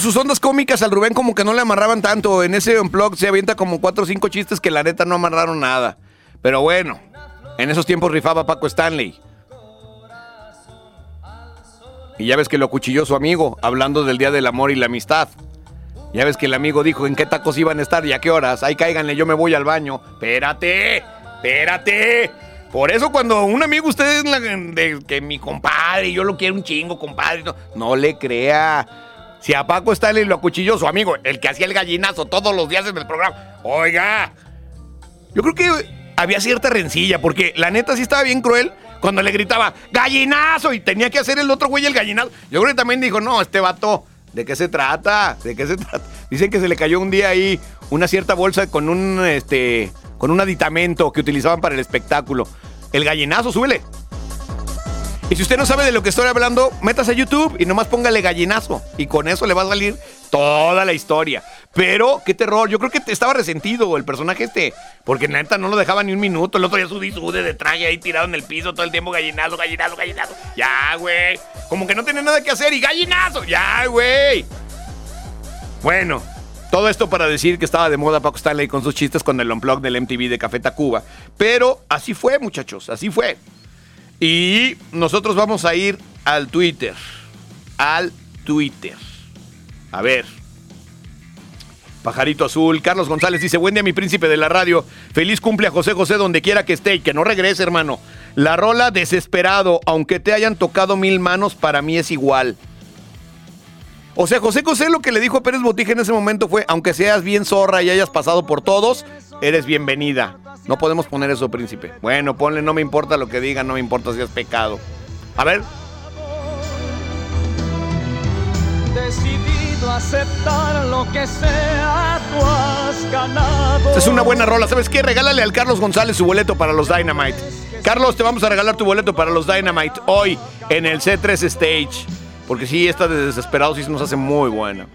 Speaker 6: Sus ondas cómicas al Rubén como que no le amarraban tanto. En ese unplug se avienta como cuatro o cinco chistes que la neta no amarraron nada. Pero bueno, en esos tiempos rifaba Paco Stanley. Y ya ves que lo acuchilló su amigo, hablando del Día del Amor y la Amistad. Ya ves que el amigo dijo en qué tacos iban a estar y a qué horas. Ahí cáiganle, yo me voy al baño. Espérate, espérate. Por eso cuando un amigo usted es que mi compadre, yo lo quiero un chingo, compadre, no, no le crea. Si a Paco Stanley lo acuchilló su amigo, el que hacía el gallinazo todos los días en el programa. Oiga, yo creo que había cierta rencilla, porque la neta sí estaba bien cruel cuando le gritaba ¡Gallinazo! y tenía que hacer el otro güey el gallinazo. Yo creo que también dijo, no, este vato, ¿de qué se trata? ¿De qué se trata? Dicen que se le cayó un día ahí una cierta bolsa con un este con un aditamento que utilizaban para el espectáculo. El gallinazo, súbele. Y si usted no sabe de lo que estoy hablando, métase a YouTube y nomás póngale gallinazo. Y con eso le va a salir toda la historia. Pero, qué terror. Yo creo que estaba resentido el personaje este. Porque neta no lo dejaba ni un minuto. El otro día sudí, sude de traje ahí tirado en el piso todo el tiempo. Gallinazo, gallinazo, gallinazo. Ya, güey. Como que no tenía nada que hacer y gallinazo. Ya, güey. Bueno, todo esto para decir que estaba de moda Paco Stanley con sus chistes con el unplug del MTV de Café Tacuba. Pero así fue, muchachos, así fue. Y nosotros vamos a ir al Twitter. Al Twitter. A ver. Pajarito Azul. Carlos González dice, buen día mi príncipe de la radio. Feliz cumple a José José donde quiera que esté y que no regrese, hermano. La rola desesperado, aunque te hayan tocado mil manos, para mí es igual. O sea, José José lo que le dijo a Pérez Botija en ese momento fue, aunque seas bien zorra y hayas pasado por todos, eres bienvenida. No podemos poner eso, príncipe. Bueno, ponle, no me importa lo que digan, no me importa si es pecado. A ver,
Speaker 5: Decidido aceptar lo que sea, tú has ganado.
Speaker 6: esta es una buena rola. ¿Sabes qué? Regálale al Carlos González su boleto para los Dynamite. Carlos, te vamos a regalar tu boleto para los Dynamite hoy en el C3 Stage. Porque sí, esta de Desesperados sí nos hace muy buena.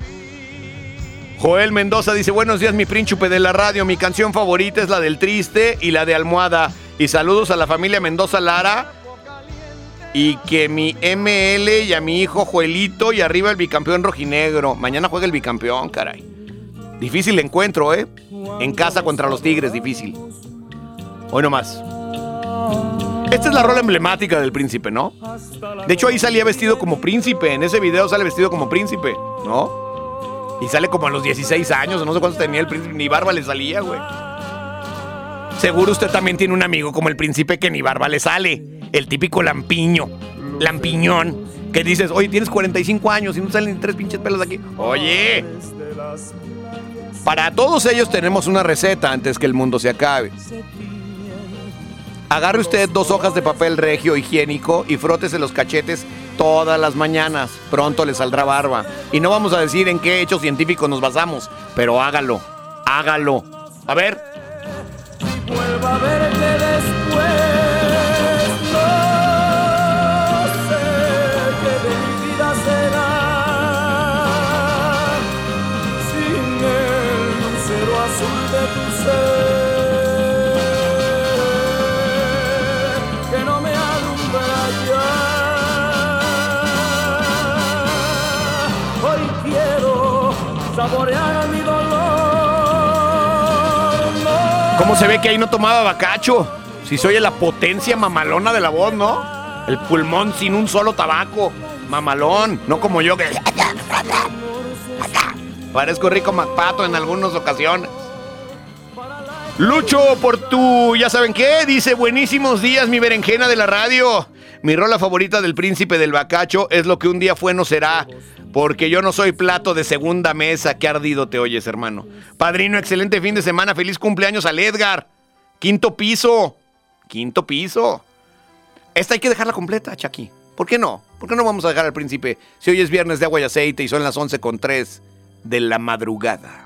Speaker 6: Joel Mendoza dice, buenos días mi príncipe de la radio, mi canción favorita es la del triste y la de almohada. Y saludos a la familia Mendoza Lara. Y que mi ML y a mi hijo Joelito y arriba el bicampeón rojinegro. Mañana juega el bicampeón, caray. Difícil encuentro, ¿eh? En casa contra los Tigres, difícil. Hoy nomás. Esta es la rola emblemática del príncipe, ¿no? De hecho, ahí salía vestido como príncipe. En ese video sale vestido como príncipe, ¿no? Y sale como a los 16 años, no sé cuántos tenía el príncipe, ni barba le salía, güey. Seguro usted también tiene un amigo como el príncipe que ni barba le sale. El típico lampiño, lampiñón, que dices, oye, tienes 45 años y no salen tres pinches pelos aquí. Oye, para todos ellos tenemos una receta antes que el mundo se acabe. Agarre usted dos hojas de papel regio higiénico y frótese los cachetes todas las mañanas. Pronto le saldrá barba. Y no vamos a decir en qué hecho científico nos basamos, pero hágalo, hágalo. A ver,
Speaker 5: Vuelva a verte después.
Speaker 6: ¿Cómo se ve que ahí no tomaba bacacho? Si se la potencia mamalona de la voz, ¿no? El pulmón sin un solo tabaco. Mamalón, no como yo que... Parezco rico MacPato en algunas ocasiones. Lucho por tu, ya saben qué, dice buenísimos días mi berenjena de la radio. Mi rola favorita del príncipe del bacacho es lo que un día fue no será, porque yo no soy plato de segunda mesa. Qué ardido te oyes, hermano. Padrino, excelente fin de semana, feliz cumpleaños al Edgar. Quinto piso, quinto piso. Esta hay que dejarla completa, Chucky. ¿Por qué no? ¿Por qué no vamos a dejar al príncipe si hoy es viernes de agua y aceite y son las 11 con 3 de la madrugada?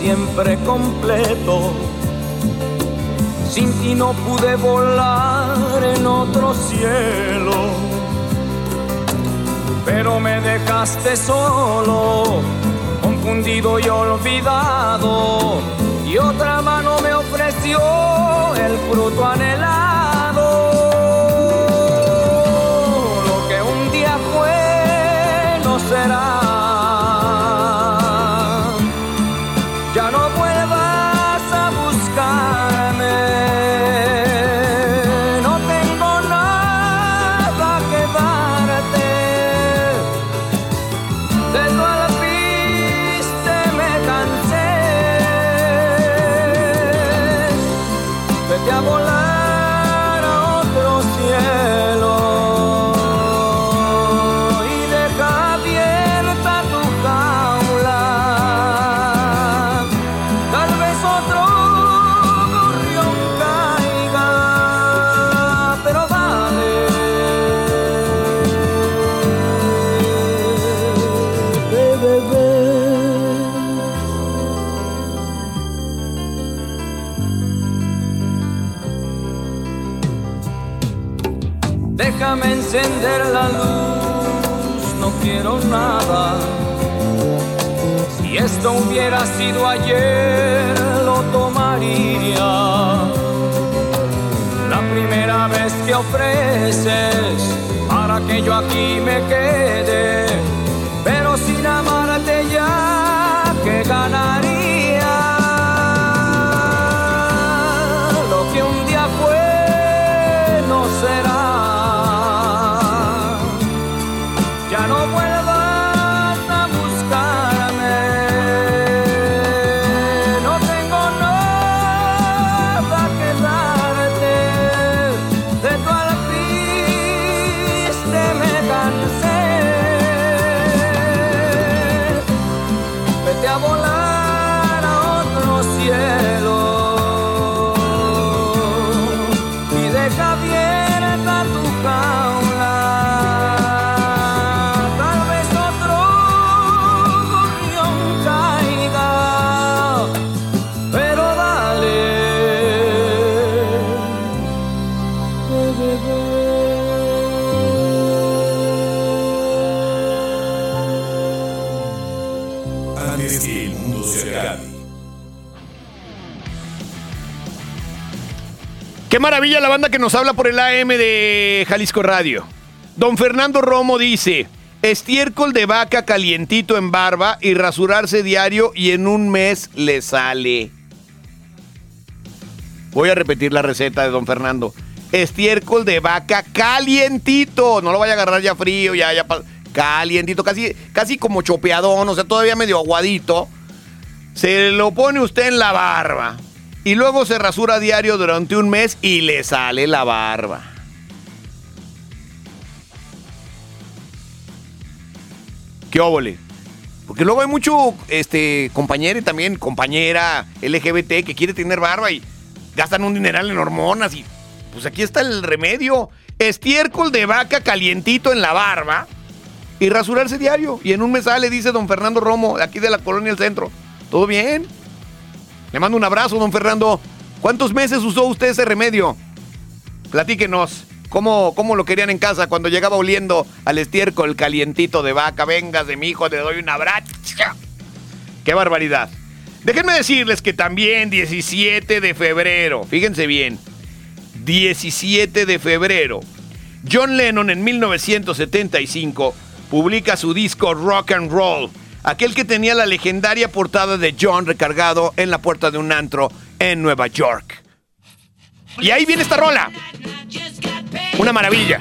Speaker 5: siempre completo. Sin ti no pude volar en otro cielo, pero me dejaste solo, confundido y olvidado, y otra mano me ofreció el fruto anhelado. Lo que un día fue no será.
Speaker 6: Nos habla por el AM de Jalisco Radio. Don Fernando Romo dice, estiércol de vaca calientito en barba y rasurarse diario y en un mes le sale. Voy a repetir la receta de don Fernando. Estiércol de vaca calientito. No lo vaya a agarrar ya frío, ya, ya. Calientito, casi, casi como chopeadón, o sea, todavía medio aguadito. Se lo pone usted en la barba. Y luego se rasura diario durante un mes y le sale la barba. ¿Qué óvole? Porque luego hay mucho este, compañero y también compañera LGBT que quiere tener barba y gastan un dineral en hormonas y pues aquí está el remedio. Estiércol de vaca calientito en la barba y rasurarse diario. Y en un mes sale, dice don Fernando Romo, aquí de la colonia del centro. ¿Todo bien? Le mando un abrazo, don Fernando. ¿Cuántos meses usó usted ese remedio? Platíquenos. ¿Cómo, ¿Cómo lo querían en casa cuando llegaba oliendo al estiércol calientito de vaca? Véngase, mi hijo, te doy un abrazo. ¡Qué barbaridad! Déjenme decirles que también 17 de febrero, fíjense bien, 17 de febrero, John Lennon en 1975 publica su disco Rock and Roll, aquel que tenía la legendaria portada de John recargado en la puerta de un antro en Nueva York. Y ahí viene esta rola. Una maravilla.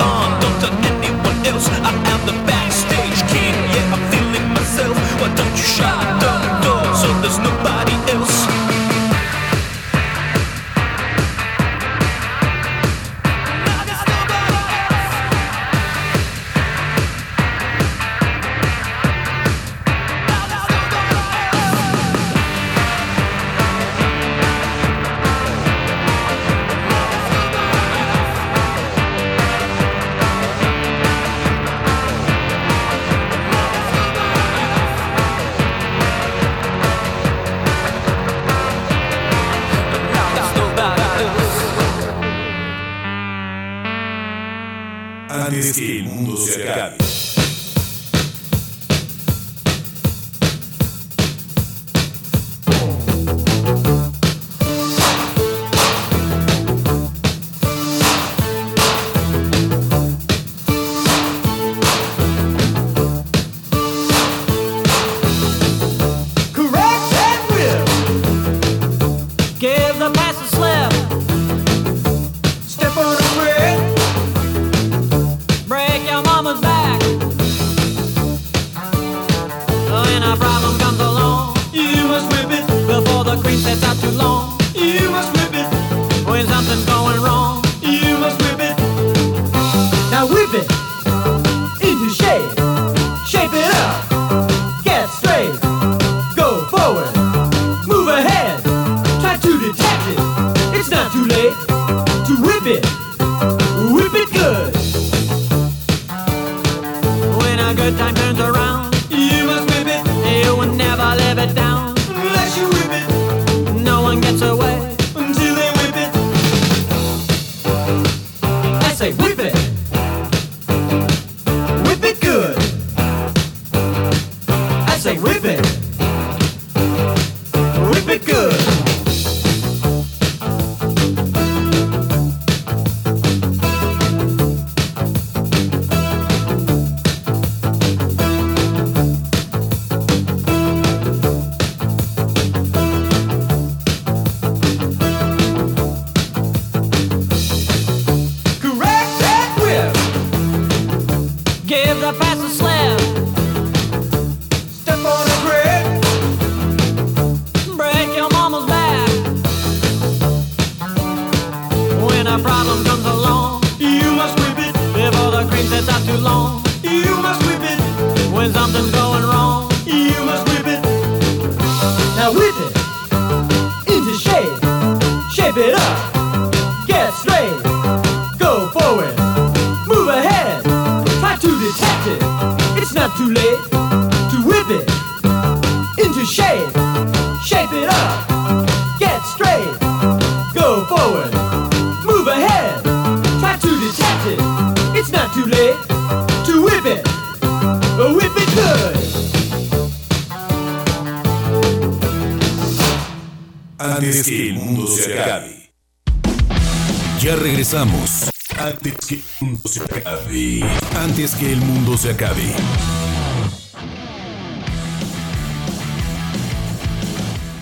Speaker 8: On.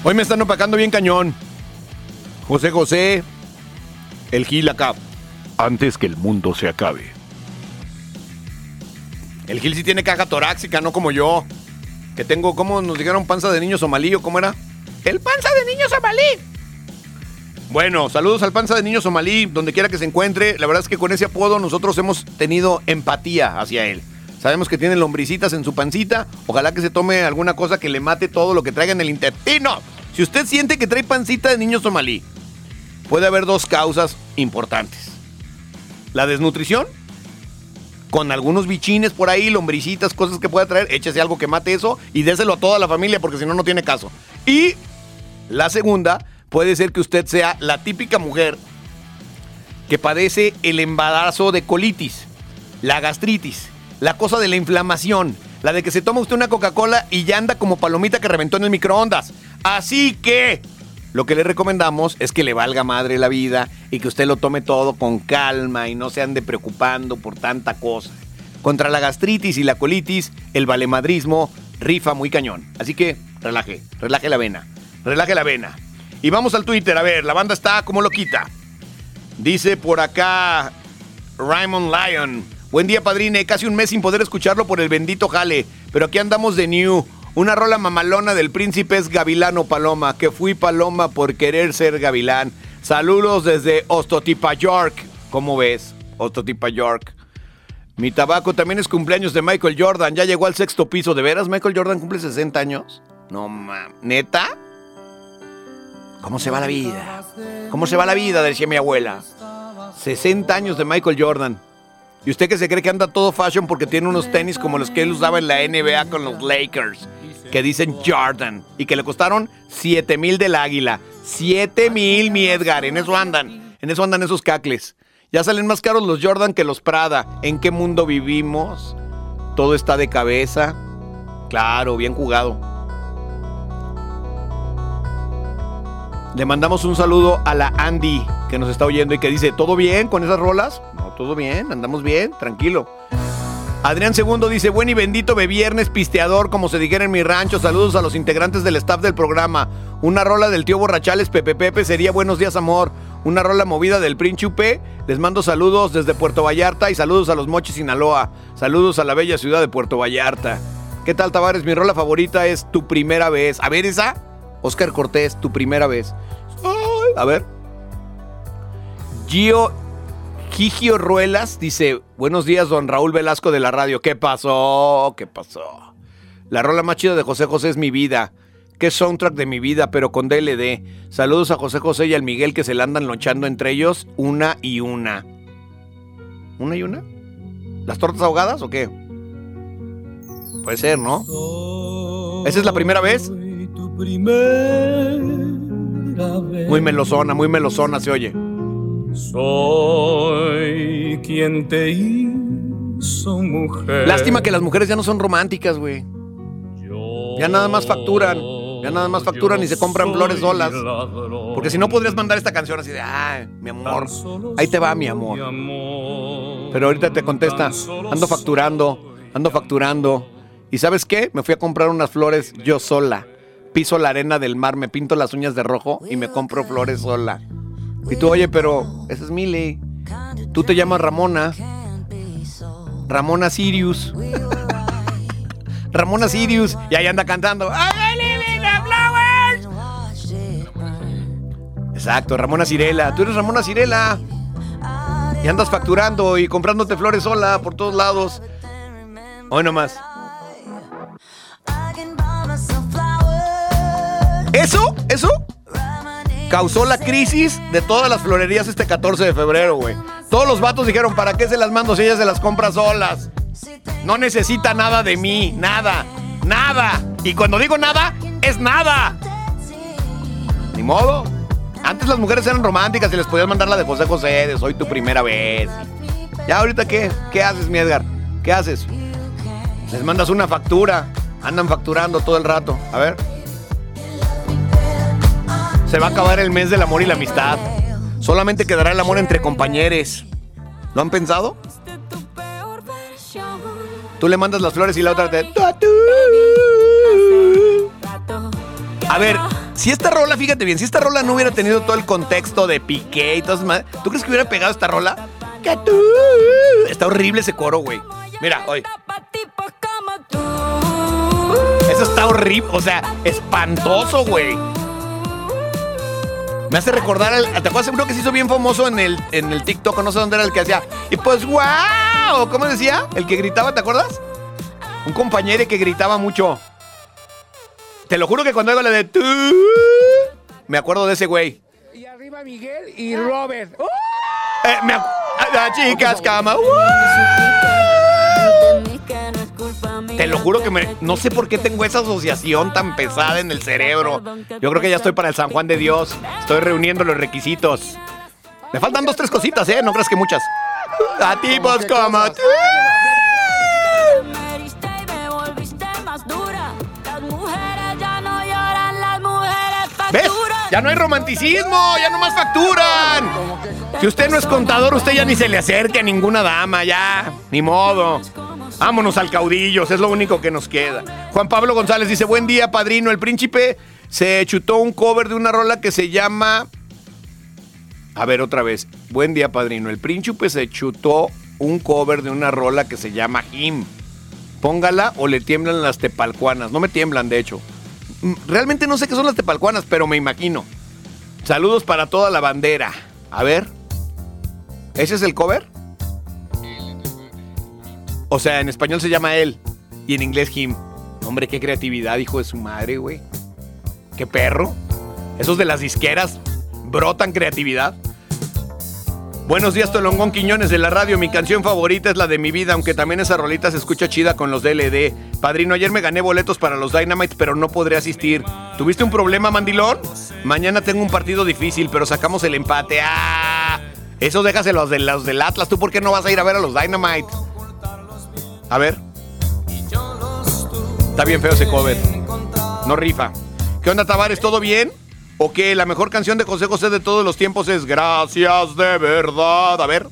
Speaker 6: Hoy me están opacando bien cañón. José José, el Gil acá. Antes que el mundo se acabe. El Gil sí tiene caja torácica, no como yo. Que tengo, ¿cómo nos dijeron panza de niño somalí o cómo era? El panza de niño somalí. Bueno, saludos al panza de niño somalí, donde quiera que se encuentre. La verdad es que con ese apodo nosotros hemos tenido empatía hacia él. Sabemos que tiene lombricitas en su pancita. Ojalá que se tome alguna cosa que le mate todo lo que traiga en el intestino. Si usted siente que trae pancita de niño somalí, puede haber dos causas importantes. La desnutrición, con algunos bichines por ahí, lombricitas, cosas que pueda traer, échese algo que mate eso y déselo a toda la familia porque si no, no tiene caso. Y la segunda, puede ser que usted sea la típica mujer que padece el embarazo de colitis, la gastritis, la cosa de la inflamación, la de que se toma usted una Coca-Cola y ya anda como palomita que reventó en el microondas. Así que lo que le recomendamos es que le valga madre la vida y que usted lo tome todo con calma y no se ande preocupando por tanta cosa. Contra la gastritis y la colitis, el valemadrismo rifa muy cañón. Así que relaje, relaje la vena, relaje la vena. Y vamos al Twitter, a ver, la banda está como loquita. Dice por acá Raymond Lyon. Buen día, padrine. Casi un mes sin poder escucharlo por el bendito jale. Pero aquí andamos de new. Una rola mamalona del príncipe es Gavilano Paloma. Que fui Paloma por querer ser Gavilán. Saludos desde Ostotipa York. ¿Cómo ves? Ostotipa York. Mi tabaco también es cumpleaños de Michael Jordan. Ya llegó al sexto piso. ¿De veras Michael Jordan cumple 60 años? No mames. ¿Neta? ¿Cómo se va la vida? ¿Cómo se va la vida? Decía mi abuela. 60 años de Michael Jordan. Y usted que se cree que anda todo fashion porque tiene unos tenis como los que él usaba en la NBA con los Lakers, que dicen Jordan, y que le costaron 7 mil del águila. 7 mil, mi Edgar, en eso andan. En eso andan esos cacles. Ya salen más caros los Jordan que los Prada. ¿En qué mundo vivimos? Todo está de cabeza. Claro, bien jugado. Le mandamos un saludo a la Andy que nos está oyendo y que dice, ¿todo bien con esas rolas? Todo bien, andamos bien, tranquilo. Adrián Segundo dice, buen y bendito viernes pisteador, como se dijera en mi rancho. Saludos a los integrantes del staff del programa. Una rola del tío Borrachales Pepe Pepe sería Buenos días amor. Una rola movida del Príncipe. Les mando saludos desde Puerto Vallarta y saludos a los Mochis Sinaloa. Saludos a la bella ciudad de Puerto Vallarta. ¿Qué tal, Tavares? Mi rola favorita es Tu Primera Vez. A ver, esa. Oscar Cortés, Tu Primera Vez. A ver. Gio Gigio Ruelas dice, buenos días, don Raúl Velasco de la radio. ¿Qué pasó? ¿Qué pasó? La rola más chida de José José es mi vida. Qué soundtrack de mi vida, pero con DLD. Saludos a José José y al Miguel que se la andan lonchando entre ellos, una y una. ¿Una y una? ¿Las tortas ahogadas o qué? Puede ser, ¿no? ¿Esa es la primera vez? Muy melosona, muy melosona se oye.
Speaker 7: Soy quien te hizo mujer.
Speaker 6: Lástima que las mujeres ya no son románticas, güey. Ya nada más facturan. Ya nada más facturan y se compran flores solas. Porque si no podrías mandar esta canción así de, ay, mi amor, ahí te va mi amor. Pero ahorita te contesta, ando facturando, ando facturando. ¿Y sabes qué? Me fui a comprar unas flores yo sola. Piso la arena del mar, me pinto las uñas de rojo y me compro flores sola. Y tú, oye, pero esa es Miley. Tú te llamas Ramona. Ramona Sirius. Ramona Sirius. Y ahí anda cantando. Exacto, Ramona Cirela. Tú eres Ramona Cirela. Y andas facturando y comprándote flores sola por todos lados. Hoy nomás. ¿Eso? ¿Eso? Causó la crisis de todas las florerías este 14 de febrero, güey. Todos los vatos dijeron, ¿para qué se las mando si ella se las compra solas? No necesita nada de mí, nada, nada. Y cuando digo nada, es nada. Ni modo. Antes las mujeres eran románticas y les podías mandar la de José José, de Soy tu primera vez. Ya ahorita, ¿qué? ¿Qué haces, mi Edgar? ¿Qué haces? Les mandas una factura. Andan facturando todo el rato. A ver. Se va a acabar el mes del amor y la amistad. Solamente quedará el amor entre compañeros. ¿Lo han pensado? Tú le mandas las flores y la otra te... A ver, si esta rola, fíjate bien, si esta rola no hubiera tenido todo el contexto de Piqué y todo eso ¿tú crees que hubiera pegado esta rola? Está horrible ese coro, güey. Mira, hoy. Eso está horrible, o sea, espantoso, güey. Me hace recordar, al, ¿te acuerdas de uno que se hizo bien famoso en el, en el TikTok? No sé dónde era el que hacía. Y pues, wow, ¿cómo decía? El que gritaba, ¿te acuerdas? Un compañero que gritaba mucho. Te lo juro que cuando hago la de tú, me acuerdo de ese güey.
Speaker 11: Y arriba Miguel y Robert.
Speaker 6: Eh, me acu- a las chicas cama. Te lo juro que me, no sé por qué tengo esa asociación tan pesada en el cerebro. Yo creo que ya estoy para el San Juan de Dios. Estoy reuniendo los requisitos. Me faltan dos, tres cositas, ¿eh? No creas que muchas. A tipos como tú. ¿Ves? Ya no hay romanticismo, ya nomás facturan. Si usted no es contador, usted ya ni se le acerque a ninguna dama, ya. Ni modo. Vámonos al caudillos, es lo único que nos queda. Juan Pablo González dice, buen día, padrino. El príncipe se chutó un cover de una rola que se llama... A ver, otra vez. Buen día, padrino. El príncipe se chutó un cover de una rola que se llama Him. Póngala o le tiemblan las tepalcuanas. No me tiemblan, de hecho. Mm, Realmente no sé qué son las tepalcuanas, pero me imagino. Saludos para toda la bandera. A ver. ¿Ese es el cover? O sea, en español se llama él y en inglés him. Hombre, qué creatividad, hijo de su madre, güey. Qué perro. Esos de las disqueras brotan creatividad. Buenos días, Tolongón Quiñones de la radio. Mi canción favorita es la de mi vida, aunque también esa rolita se escucha chida con los DLD. Padrino, ayer me gané boletos para los Dynamites, pero no podré asistir. ¿Tuviste un problema, mandilón? Mañana tengo un partido difícil, pero sacamos el empate. ¡Ah! Eso déjaselo los, de, los del Atlas. ¿Tú por qué no vas a ir a ver a los Dynamites? A ver. Está bien feo ese cover. No rifa. ¿Qué onda, Tavares? ¿Todo bien? ¿O qué? La mejor canción de José José de todos los tiempos es Gracias de verdad. A ver.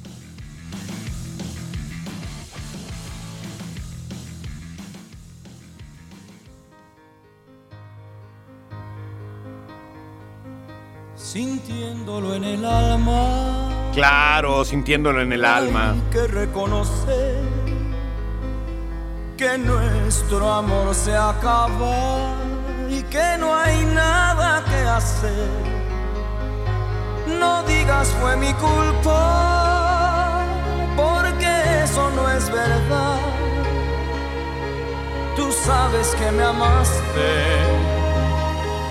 Speaker 5: Sintiéndolo en el alma,
Speaker 6: Claro, sintiéndolo en el alma.
Speaker 5: que reconocer que nuestro amor se acaba y que no hay nada que hacer. No digas fue mi culpa, porque eso no es verdad. Tú sabes que me amaste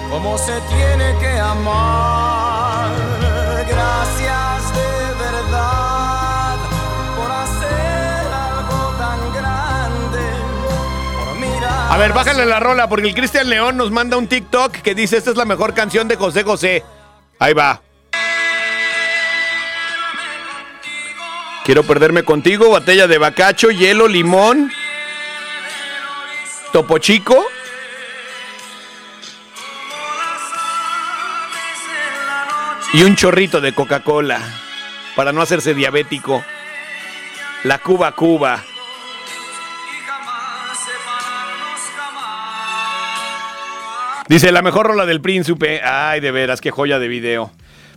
Speaker 5: como se tiene que amar. Gracias de verdad
Speaker 6: A ver, bájale la rola porque el Cristian León nos manda un TikTok que dice esta es la mejor canción de José José. Ahí va. Quiero perderme contigo, botella de bacacho, hielo, limón, topo chico. Y un chorrito de Coca-Cola para no hacerse diabético. La Cuba Cuba. Dice, la mejor rola del príncipe. Ay, de veras, qué joya de video.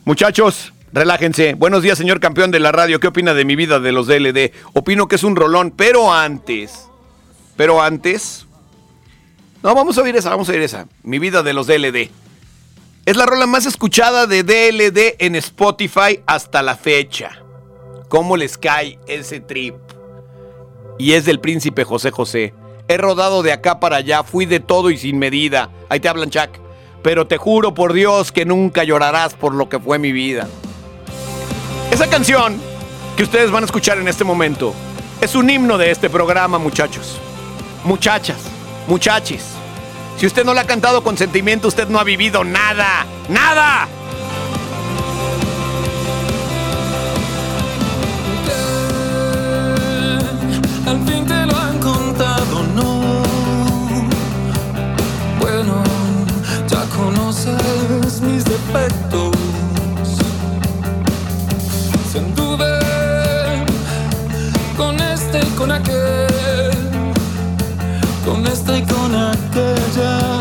Speaker 6: Muchachos, relájense. Buenos días, señor campeón de la radio. ¿Qué opina de mi vida de los DLD? Opino que es un rolón, pero antes. Pero antes. No, vamos a oír esa, vamos a oír esa. Mi vida de los DLD. Es la rola más escuchada de DLD en Spotify hasta la fecha. ¿Cómo les cae ese trip? Y es del príncipe José José. He rodado de acá para allá, fui de todo y sin medida. Ahí te hablan, Chuck. Pero te juro por Dios que nunca llorarás por lo que fue mi vida. Esa canción que ustedes van a escuchar en este momento es un himno de este programa, muchachos. Muchachas, muchachis. Si usted no la ha cantado con sentimiento, usted no ha vivido nada. ¡Nada!
Speaker 7: mis defectos. Sin duda, con este y
Speaker 5: con aquel, con este y con aquella,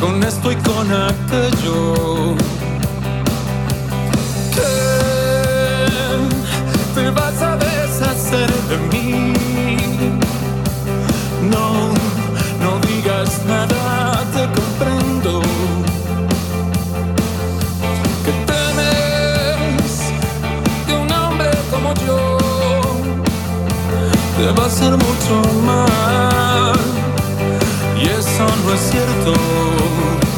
Speaker 5: con esto y con aquello. Hacer mucho mal. Y eso no es cierto.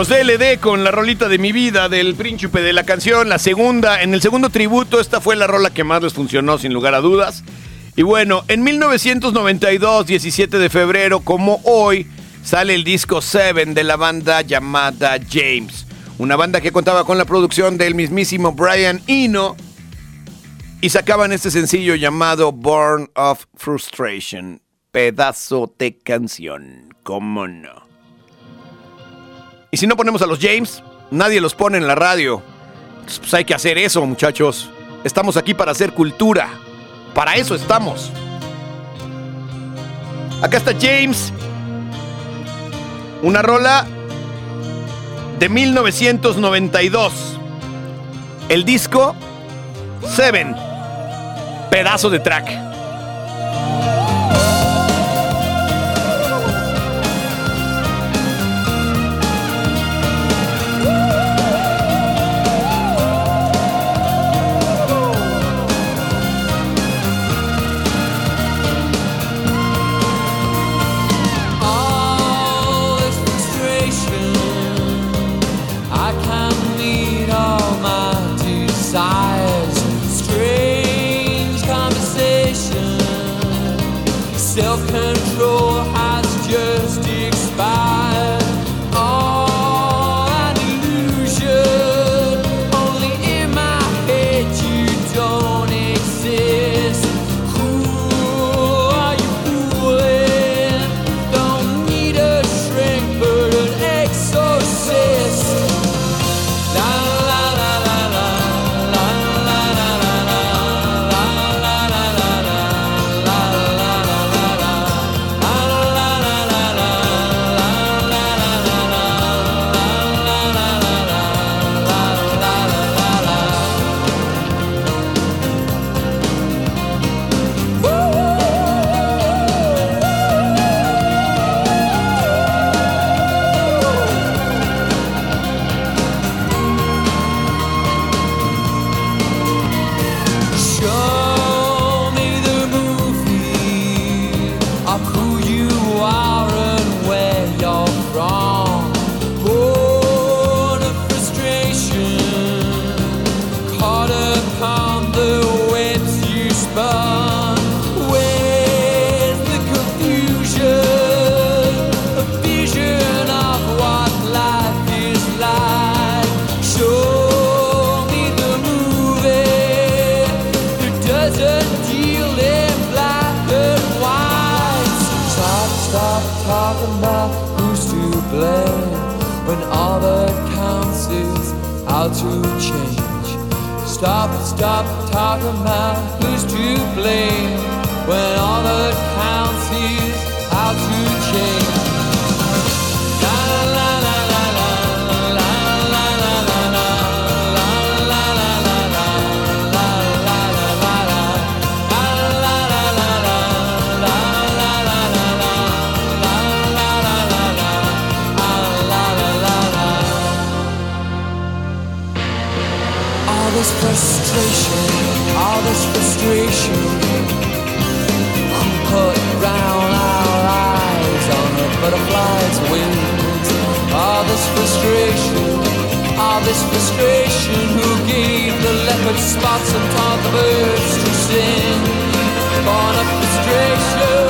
Speaker 6: Los DLD con la rolita de mi vida del príncipe de la canción, la segunda, en el segundo tributo, esta fue la rola que más les funcionó sin lugar a dudas. Y bueno, en 1992, 17 de febrero, como hoy, sale el disco Seven de la banda llamada James. Una banda que contaba con la producción del mismísimo Brian Eno. Y sacaban este sencillo llamado Born of Frustration. Pedazo de canción, ¿cómo no? Y si no ponemos a los James, nadie los pone en la radio. Pues hay que hacer eso, muchachos. Estamos aquí para hacer cultura. Para eso estamos. Acá está James. Una rola de 1992. El disco Seven. Pedazo de track.
Speaker 5: This frustration.
Speaker 12: Who gave the leopard spots and taught the birds to sing? Born of frustration,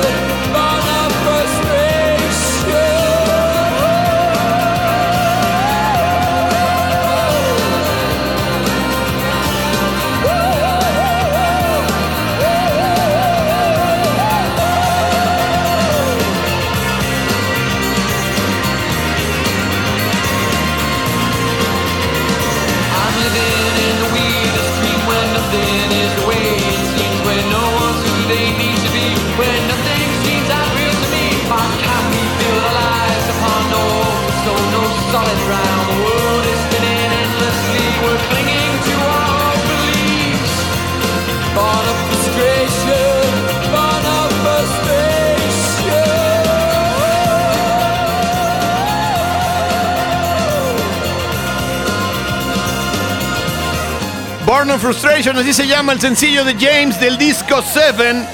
Speaker 6: Frustration, así se llama el sencillo de James del disco Seven,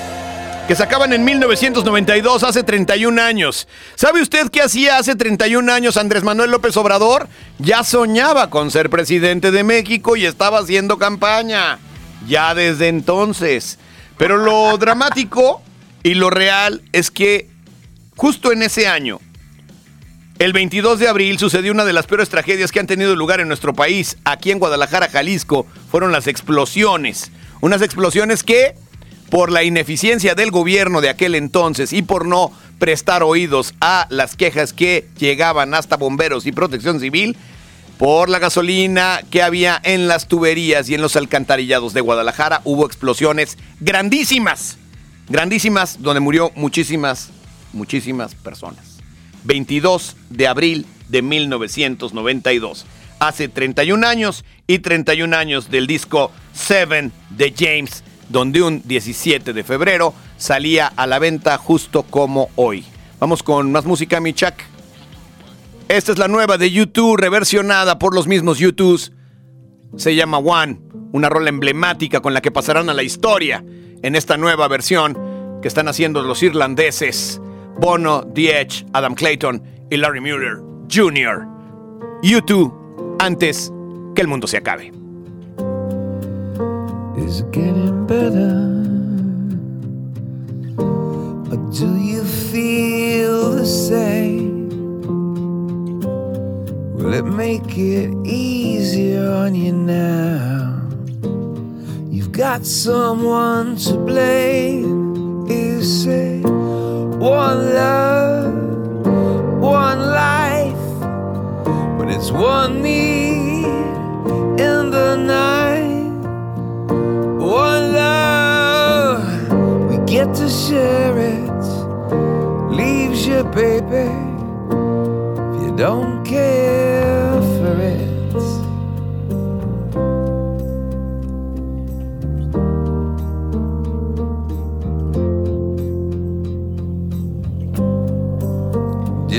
Speaker 6: que sacaban en 1992, hace 31 años. ¿Sabe usted qué hacía hace 31 años Andrés Manuel López Obrador? Ya soñaba con ser presidente de México y estaba haciendo campaña. Ya desde entonces. Pero lo dramático y lo real es que justo en ese año, el 22 de abril sucedió una de las peores tragedias que han tenido lugar en nuestro país. Aquí en Guadalajara, Jalisco, fueron las explosiones. Unas explosiones que, por la ineficiencia del gobierno de aquel entonces y por no prestar oídos a las quejas que llegaban hasta bomberos y protección civil, por la gasolina que había en las tuberías y en los alcantarillados de Guadalajara, hubo explosiones grandísimas, grandísimas, donde murió muchísimas, muchísimas personas. 22 de abril de 1992. Hace 31 años y 31 años del disco Seven de James, donde un 17 de febrero salía a la venta justo como hoy. Vamos con más música, mi Chuck. Esta es la nueva de YouTube, reversionada por los mismos YouTubes. Se llama One, una rola emblemática con la que pasarán a la historia en esta nueva versión que están haciendo los irlandeses. Bono, The Edge, Adam Clayton y Larry Mueller Jr. YouTube antes que el mundo se acabe.
Speaker 7: is it getting better? Or do you feel the same? Will it make it easier on you now? You've got someone to blame. One love, one life? When it's one need in the night. One love, we get to share it. Leaves you, baby, if you don't care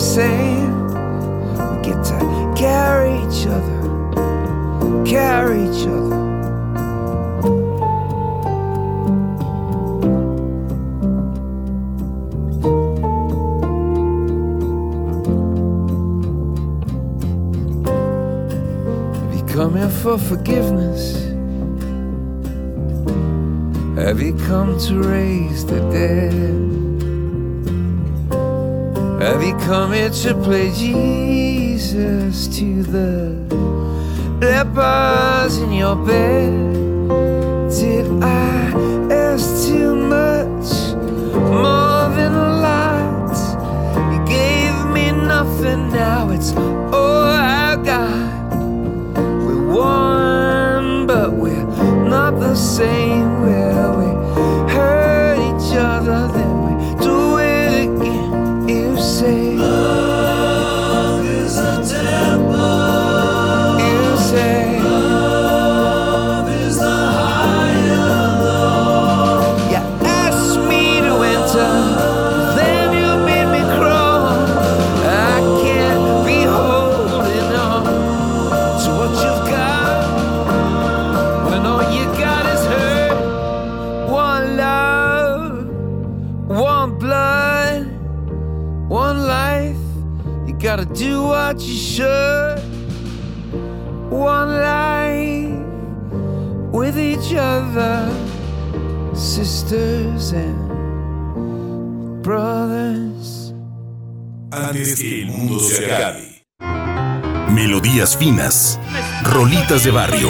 Speaker 7: same. We get to carry each other, carry each other. Have you come here for forgiveness? Have you come to raise the dead? Have you come here to play Jesus to the lepers in your bed? Did I ask too much? More than a lot. You gave me nothing, now it's all I got. We're one, but we're not the same. Sisters brothers.
Speaker 1: Antes que el mundo se acabe. Melodías finas. Rolitas de barrio.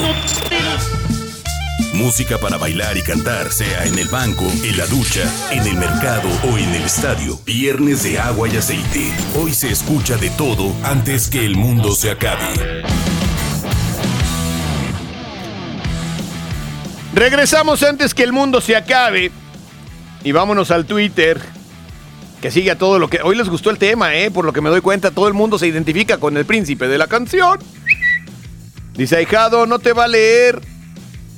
Speaker 1: Música para bailar y cantar, sea en el banco, en la ducha, en el mercado o en el estadio. Viernes de agua y aceite. Hoy se escucha de todo antes que el mundo se acabe.
Speaker 6: Regresamos antes que el mundo se acabe. Y vámonos al Twitter. Que sigue a todo lo que. Hoy les gustó el tema, ¿eh? Por lo que me doy cuenta, todo el mundo se identifica con el príncipe de la canción. Dice no te va a leer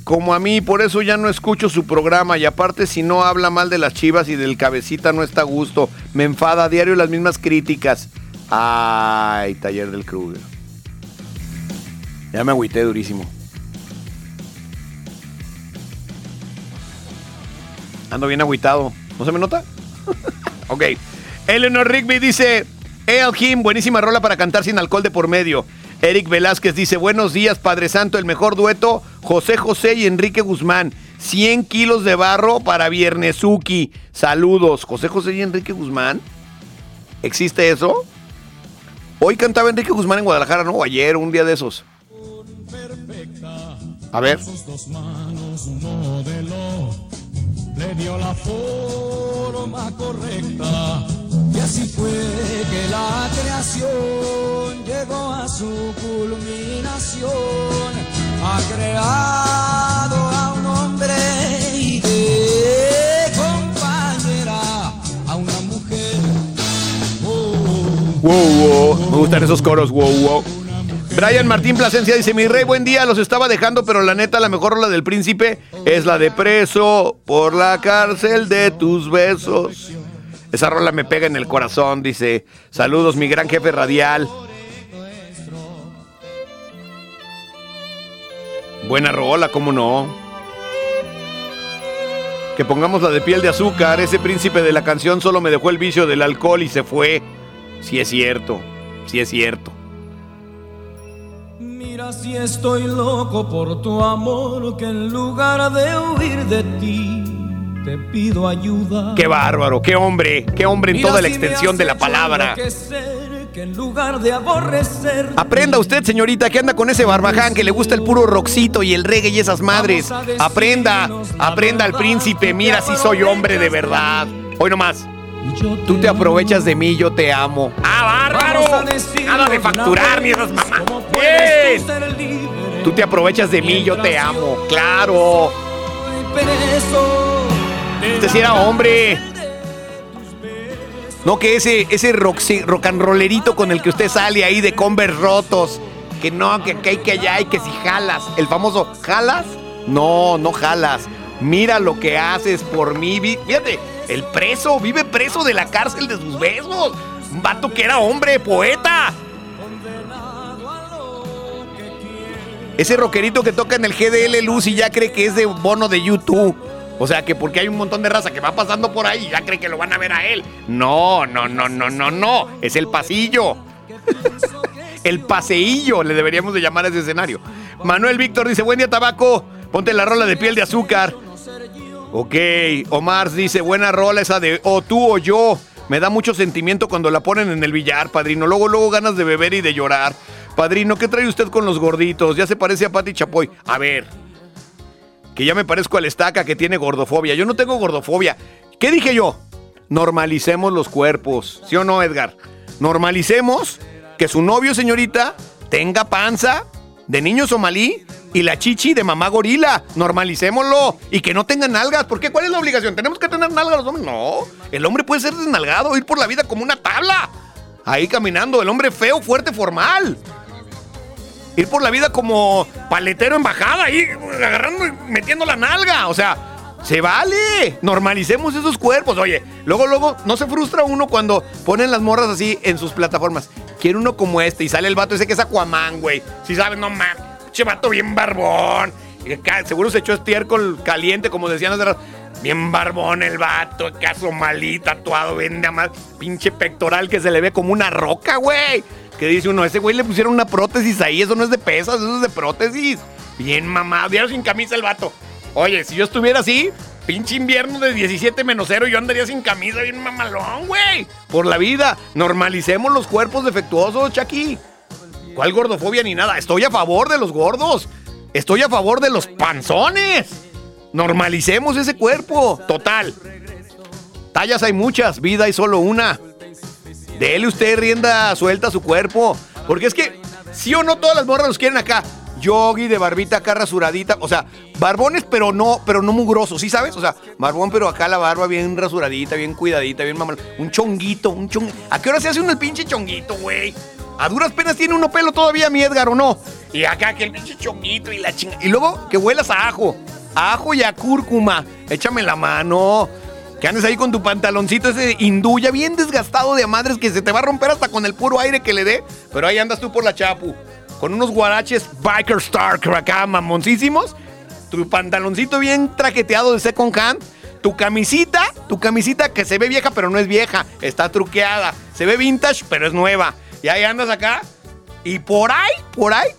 Speaker 6: como a mí, por eso ya no escucho su programa. Y aparte, si no habla mal de las chivas y del cabecita, no está a gusto. Me enfada a diario las mismas críticas. Ay, taller del Kruger. Ya me agüité durísimo. Ando bien agüitado. ¿No se me nota? ok. Eleanor Rigby dice: El Jim, buenísima rola para cantar sin alcohol de por medio. Eric Velázquez dice: Buenos días, Padre Santo, el mejor dueto, José José y Enrique Guzmán. 100 kilos de barro para Viernesuki. Saludos. José José y Enrique Guzmán. ¿Existe eso? Hoy cantaba Enrique Guzmán en Guadalajara, ¿no? Ayer, un día de esos. A ver.
Speaker 13: Le dio la forma correcta y así fue que la creación llegó a su culminación ha creado a un hombre y de compañera a una mujer
Speaker 6: Wow, wow. Me gustan esos coros, wow, wow. Brian Martín Plasencia dice, mi rey, buen día, los estaba dejando, pero la neta, la mejor rola del príncipe es la de preso por la cárcel de tus besos. Esa rola me pega en el corazón, dice, saludos, mi gran jefe radial. Buena rola, cómo no. Que pongamos la de piel de azúcar, ese príncipe de la canción solo me dejó el vicio del alcohol y se fue. Sí es cierto, sí es cierto.
Speaker 5: Mira si estoy loco por tu amor, que en lugar de huir de ti, te pido ayuda.
Speaker 6: Qué bárbaro, qué hombre, qué hombre en
Speaker 5: Mira
Speaker 6: toda la
Speaker 5: si
Speaker 6: extensión de la palabra.
Speaker 5: enloquecer, Que en lugar de aborrecer,
Speaker 6: Aprenda usted, señorita, que anda con ese barbaján que le gusta el puro roxito y el reggae y esas madres. Aprenda, aprenda al príncipe. Mira si soy hombre de verdad. Hoy nomás. Tú te aprovechas de mí, yo te amo. ¡Ah, Nada de facturar ni esas mamás. ¡Bien! Tú te aprovechas de mí, yo te amo. ¡Claro! Usted sí era hombre. No que ese, ese roxi- rock and rollerito con el que usted sale ahí de Converse rotos. Que no, que, que hay que allá y que si jalas. El famoso ¿jalas? No, no jalas. Mira lo que haces por mí. Fíjate, el preso vive preso de la cárcel de sus besos. Un vato que era hombre, poeta. Ese rockerito que toca en el GDL Luz y ya cree que es de bono de YouTube. O sea, que porque hay un montón de raza que va pasando por ahí y ya cree que lo van a ver a él. No, no, no, no, no, no. Es el pasillo. El paseillo, le deberíamos de llamar a ese escenario. Manuel Víctor dice, buen día, tabaco. Ponte la rola de piel de azúcar. Ok, Omar dice, buena rola esa de o tú o yo. Me da mucho sentimiento cuando la ponen en el billar, padrino. Luego, luego ganas de beber y de llorar. Padrino, ¿qué trae usted con los gorditos? Ya se parece a Pati Chapoy. A ver, que ya me parezco al estaca que tiene gordofobia. Yo no tengo gordofobia. ¿Qué dije yo? Normalicemos los cuerpos. ¿Sí o no, Edgar? Normalicemos que su novio, señorita, tenga panza de niño somalí y la chichi de mamá gorila. Normalicémoslo. Y que no tenga nalgas. ¿Por qué? ¿Cuál es la obligación? ¿Tenemos que tener nalgas los hombres? No. El hombre puede ser desnalgado, ir por la vida como una tabla. Ahí caminando. El hombre feo, fuerte, formal. Ir por la vida como paletero en bajada, ahí agarrando y metiendo la nalga. O sea, se vale. Normalicemos esos cuerpos. Oye, luego, luego, no se frustra uno cuando ponen las morras así en sus plataformas. Quiere uno como este y sale el vato ese que es Aquaman, güey. Si sabes, no mames. Che vato bien barbón. Seguro se echó estiércol caliente, como decían hace rato. Bien barbón el vato, caso malí, tatuado, vende a más. Pinche pectoral que se le ve como una roca, güey. Que dice uno, ese güey le pusieron una prótesis ahí, eso no es de pesas, eso es de prótesis. Bien mamado, diario sin camisa el vato. Oye, si yo estuviera así, pinche invierno de 17 menos cero, yo andaría sin camisa, bien mamalón, güey. Por la vida, normalicemos los cuerpos defectuosos, Chucky. ¿Cuál gordofobia ni nada? Estoy a favor de los gordos. Estoy a favor de los panzones. Normalicemos ese cuerpo. Total. Tallas hay muchas, vida hay solo una. Dele usted rienda suelta a su cuerpo. Porque es que, sí o no, todas las morras los quieren acá. Yogi de barbita acá rasuradita. O sea, barbones, pero no, pero no mugrosos, ¿sí sabes? O sea, barbón, pero acá la barba bien rasuradita, bien cuidadita, bien mamal. Un chonguito, un chonguito. ¿A qué hora se hace uno el pinche chonguito, güey? A duras penas tiene uno pelo todavía, mi Edgar, ¿o no? Y acá que el pinche chonguito y la chinga. Y luego que huelas a ajo. A ajo y a cúrcuma. Échame la mano. Que andes ahí con tu pantaloncito ese hindú ya bien desgastado de madres que se te va a romper hasta con el puro aire que le dé. Pero ahí andas tú por la chapu. Con unos guaraches Biker Star acá, mamoncísimos. Tu pantaloncito bien traqueteado de second hand. Tu camisita, tu camisita que se ve vieja pero no es vieja. Está truqueada. Se ve vintage pero es nueva. Y ahí andas acá. Y por ahí, por ahí,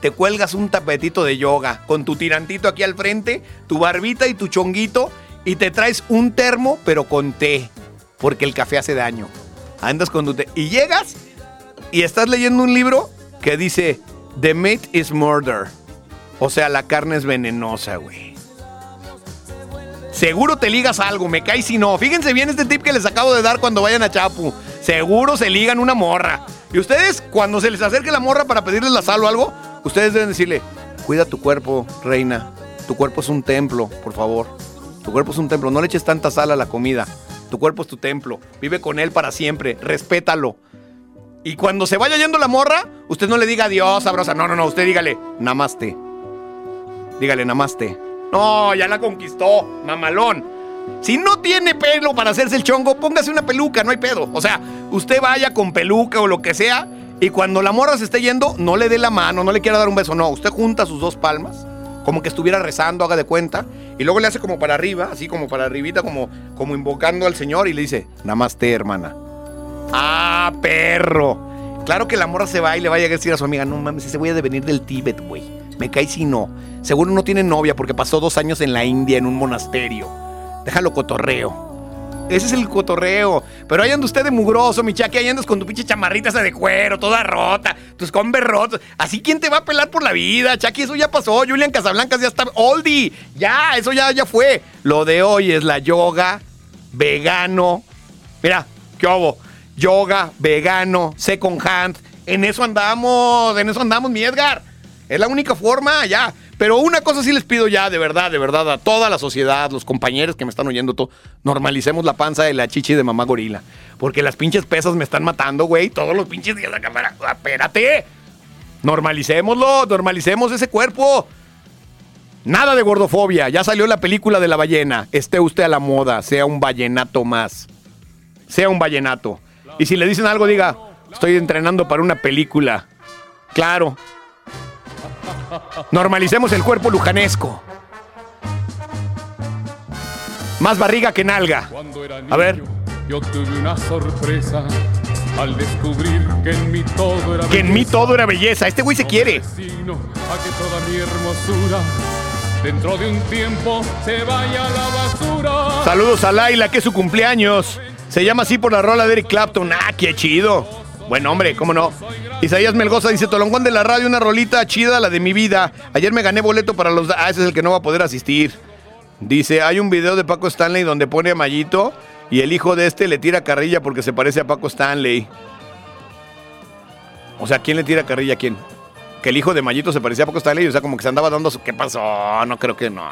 Speaker 6: te cuelgas un tapetito de yoga con tu tirantito aquí al frente, tu barbita y tu chonguito y te traes un termo pero con té, porque el café hace daño. Andas con tu té y llegas y estás leyendo un libro que dice The meat is murder. O sea, la carne es venenosa, güey. Seguro te ligas algo, me cae si no. Fíjense bien este tip que les acabo de dar cuando vayan a Chapu. Seguro se ligan una morra. Y ustedes, cuando se les acerque la morra para pedirles la sal o algo, ustedes deben decirle, cuida tu cuerpo, reina. Tu cuerpo es un templo, por favor. Tu cuerpo es un templo. No le eches tanta sal a la comida. Tu cuerpo es tu templo. Vive con él para siempre. Respétalo. Y cuando se vaya yendo la morra, usted no le diga adiós, sabrosa. No, no, no. Usted dígale, namaste. Dígale, namaste. No, ya la conquistó, mamalón. Si no tiene pelo para hacerse el chongo, póngase una peluca, no hay pedo. O sea, usted vaya con peluca o lo que sea, y cuando la morra se esté yendo, no le dé la mano, no le quiera dar un beso, no. Usted junta sus dos palmas, como que estuviera rezando, haga de cuenta, y luego le hace como para arriba, así como para arribita, como, como invocando al Señor, y le dice, namaste, hermana. ¡Ah, perro! Claro que la morra se va y le va a decir a su amiga, no mames, ese voy a venir del Tíbet, güey. Me cae si no. Seguro no tiene novia porque pasó dos años en la India en un monasterio. Déjalo cotorreo. Ese es el cotorreo. Pero ahí anda usted de mugroso, mi chaki. Ahí andas con tu pinche chamarrita de cuero, toda rota, tus combes rotos. Así, ¿quién te va a pelar por la vida, Chaki? Eso ya pasó. Julian Casablancas ya está oldie. Ya, eso ya, ya fue. Lo de hoy es la yoga, vegano. Mira, ¿qué hubo? Yoga, vegano, second hand. En eso andamos, en eso andamos, mi Edgar. Es la única forma, ya. Pero una cosa sí les pido ya, de verdad, de verdad, a toda la sociedad, los compañeros que me están oyendo, todo, normalicemos la panza de la chichi de mamá gorila. Porque las pinches pesas me están matando, güey. Todos los pinches días de la cámara. Espérate. Normalicémoslo, normalicemos ese cuerpo. Nada de gordofobia. Ya salió la película de la ballena. Esté usted a la moda. Sea un vallenato más. Sea un vallenato. Y si le dicen algo, diga, estoy entrenando para una película. Claro. Normalicemos el cuerpo lujanesco. Más barriga que nalga. A ver.
Speaker 13: Yo tuve una sorpresa. al descubrir que en mí todo era
Speaker 6: Que en mí
Speaker 13: belleza.
Speaker 6: todo era belleza. Este güey se quiere.
Speaker 13: Destino a que toda mi hermosura dentro de un tiempo se vaya a la basura.
Speaker 6: Saludos a Laila, que es su cumpleaños. Se llama así por la rola de Eric Clapton. Ah, qué chido. Buen hombre, cómo no. Isaías Melgoza dice, Tolongón de la radio, una rolita chida, la de mi vida. Ayer me gané boleto para los... Ah, ese es el que no va a poder asistir. Dice, hay un video de Paco Stanley donde pone a Mayito y el hijo de este le tira carrilla porque se parece a Paco Stanley. O sea, ¿quién le tira carrilla a quién? Que el hijo de Mayito se parecía a Paco Stanley, o sea, como que se andaba dando su... ¿Qué pasó? No creo que no.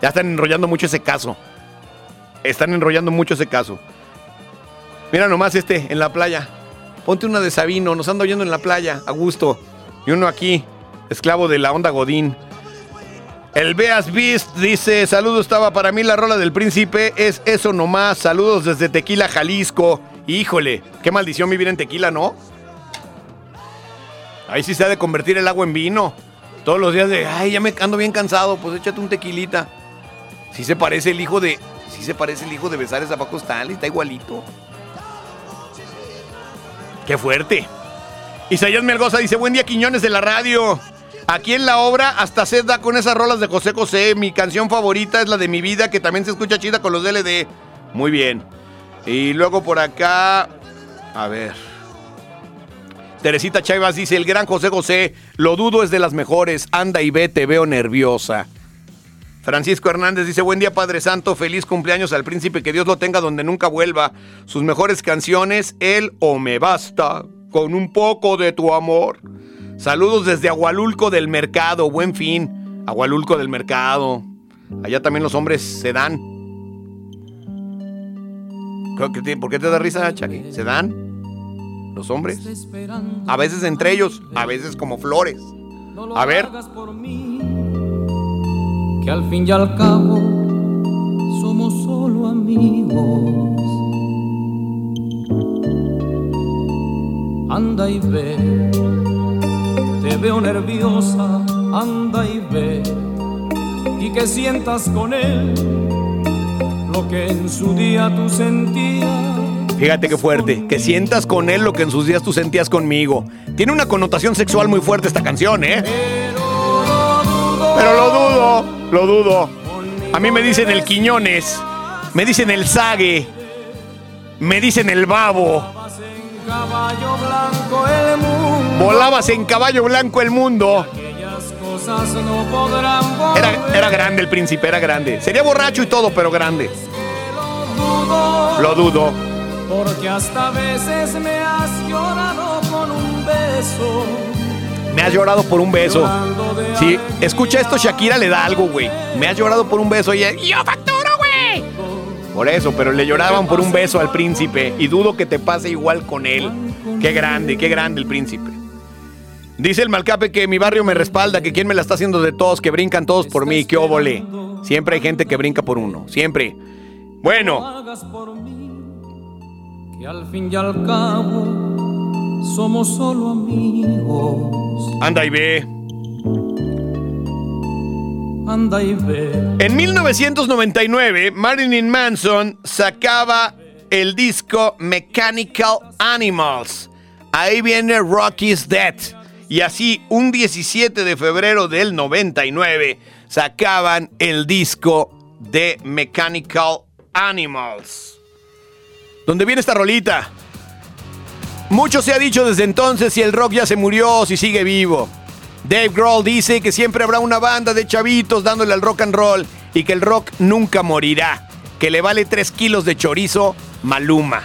Speaker 6: Ya están enrollando mucho ese caso. Están enrollando mucho ese caso. Mira nomás este, en la playa. Ponte una de Sabino, nos anda oyendo en la playa, a gusto. Y uno aquí, esclavo de la onda Godín. El Beas Beast dice, saludos, estaba para mí la rola del príncipe, es eso nomás, saludos desde Tequila, Jalisco. Híjole, qué maldición vivir en Tequila, ¿no? Ahí sí se ha de convertir el agua en vino. Todos los días de, ay, ya me ando bien cansado, pues échate un tequilita. Sí se parece el hijo de, sí se parece el hijo de Besares a Paco Stanley, está igualito. Qué fuerte. Isaías Melgoza dice, buen día Quiñones de la radio. Aquí en la obra hasta se da con esas rolas de José José. Mi canción favorita es la de mi vida, que también se escucha chida con los DLD. Muy bien. Y luego por acá, a ver. Teresita Chaivas dice, el gran José José, lo dudo es de las mejores. Anda y ve, te veo nerviosa. Francisco Hernández dice, buen día Padre Santo, feliz cumpleaños al príncipe, que Dios lo tenga donde nunca vuelva. Sus mejores canciones, Él o Me Basta, con un poco de tu amor. Saludos desde Agualulco del Mercado, buen fin. Agualulco del Mercado. Allá también los hombres se dan. ¿Por qué te da risa, Chaki? ¿Se dan? Los hombres. A veces entre ellos, a veces como flores. A ver.
Speaker 5: Que al fin y al cabo somos solo amigos. Anda y ve, te veo nerviosa, anda y ve, y que sientas con él lo que en su día tú sentías.
Speaker 6: Fíjate qué fuerte. Que sientas con él lo que en sus días tú sentías conmigo. Tiene una connotación sexual muy fuerte esta canción, ¿eh? Pero lo dudo, lo dudo. A mí me dicen el Quiñones, me dicen el Sague, me dicen el Babo. Volabas en caballo blanco el mundo. Era, era grande el príncipe, era grande. Sería borracho y todo, pero grande. Lo dudo.
Speaker 5: Porque hasta veces me has llorado con un beso.
Speaker 6: Me has llorado por un beso. Sí, escucha esto, Shakira le da algo, güey. Me has llorado por un beso y yo facturo, güey. Por eso, pero le lloraban por un beso al príncipe y dudo que te pase igual con él. Qué grande, qué grande el príncipe. Dice el Malcape que mi barrio me respalda, que quien me la está haciendo de todos, que brincan todos por mí, que óvole. Siempre hay gente que brinca por uno, siempre. Bueno,
Speaker 5: que al fin y al cabo somos solo amigos.
Speaker 6: anda y ve.
Speaker 5: Anda y ve.
Speaker 6: En 1999, Marilyn Manson sacaba el disco Mechanical Animals. Ahí viene Rocky's Dead. Y así, un 17 de febrero del 99, sacaban el disco de Mechanical Animals. ¿Dónde viene esta rolita? Mucho se ha dicho desde entonces si el rock ya se murió o si sigue vivo. Dave Grohl dice que siempre habrá una banda de chavitos dándole al rock and roll y que el rock nunca morirá, que le vale 3 kilos de chorizo Maluma.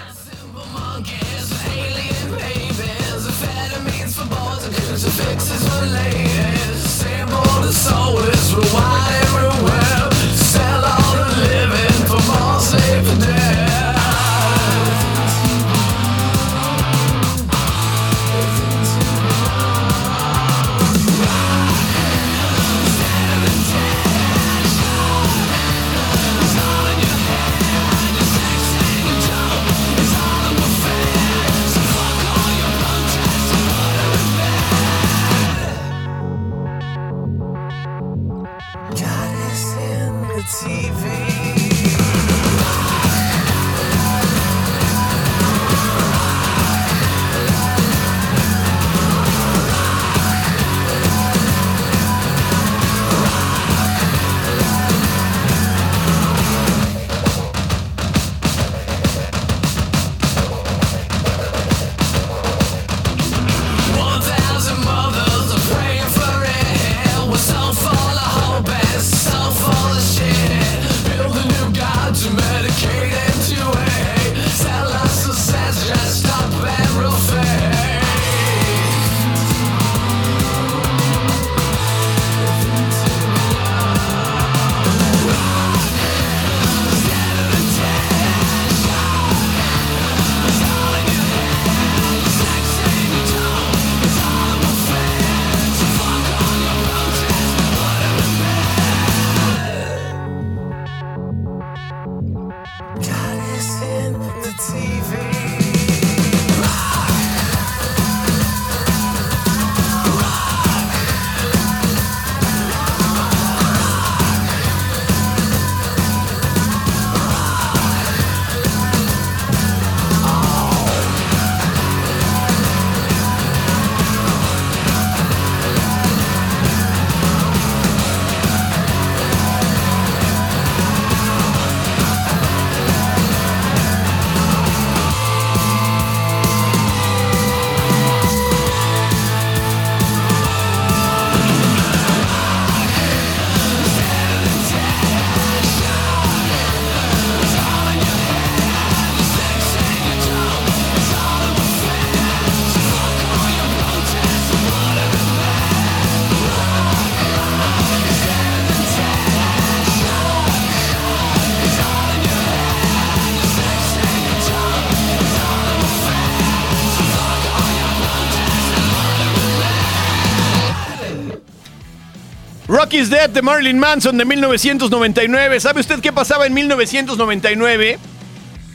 Speaker 6: Rocky's Dead de Marilyn Manson de 1999. ¿Sabe usted qué pasaba en 1999?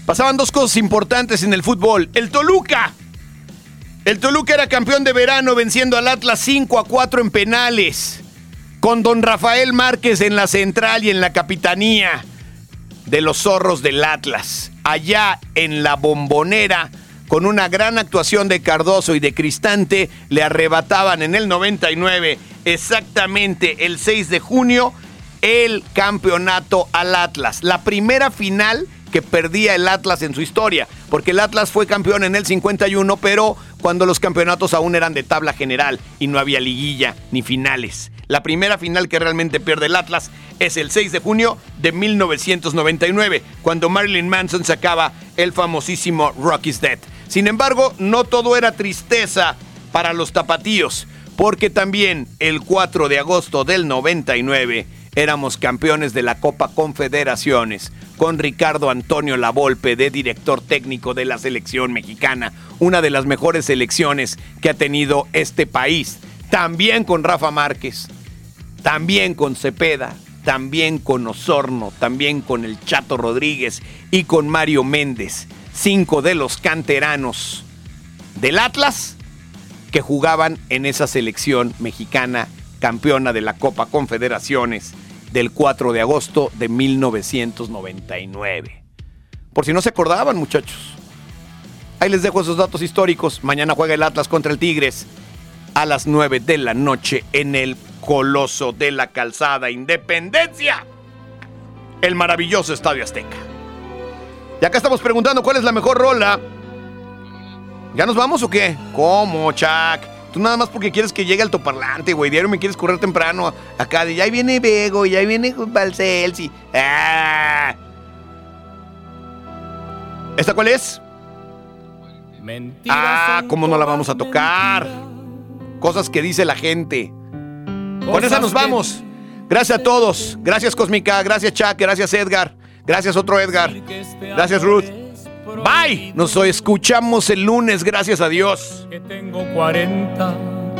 Speaker 6: Pasaban dos cosas importantes en el fútbol. El Toluca. El Toluca era campeón de verano venciendo al Atlas 5 a 4 en penales. Con don Rafael Márquez en la central y en la capitanía de los zorros del Atlas. Allá en la bombonera, con una gran actuación de Cardoso y de Cristante, le arrebataban en el 99, exactamente el 6 de junio, el campeonato al Atlas. La primera final que perdía el Atlas en su historia, porque el Atlas fue campeón en el 51, pero cuando los campeonatos aún eran de tabla general y no había liguilla ni finales. La primera final que realmente pierde el Atlas es el 6 de junio de 1999, cuando Marilyn Manson sacaba el famosísimo Rocky's Dead. Sin embargo, no todo era tristeza para los tapatíos, porque también el 4 de agosto del 99 éramos campeones de la Copa Confederaciones con Ricardo Antonio Lavolpe de director técnico de la selección mexicana, una de las mejores selecciones que ha tenido este país. También con Rafa Márquez, también con Cepeda, también con Osorno, también con el Chato Rodríguez y con Mario Méndez, cinco de los canteranos del Atlas que jugaban en esa selección mexicana campeona de la Copa Confederaciones del 4 de agosto de 1999. Por si no se acordaban, muchachos. Ahí les dejo esos datos históricos. Mañana juega el Atlas contra el Tigres a las 9 de la noche en el Coloso de la Calzada Independencia. El maravilloso Estadio Azteca. Y acá estamos preguntando cuál es la mejor rola. ¿Ya nos vamos o qué? ¿Cómo, Chuck? Tú nada más porque quieres que llegue altoparlante, güey. Diario me quieres correr temprano. Acá de ya viene Bego, ya viene Balcelsi. ¡Ah! ¿Esta cuál es? Ah, ¿cómo no la vamos a tocar? Cosas que dice la gente. Con esa nos vamos. Gracias a todos. Gracias Cósmica. Gracias Chuck. Gracias Edgar. Gracias otro Edgar. Gracias Ruth. Bye. Nos escuchamos el lunes. Gracias a Dios.
Speaker 5: que tengo 40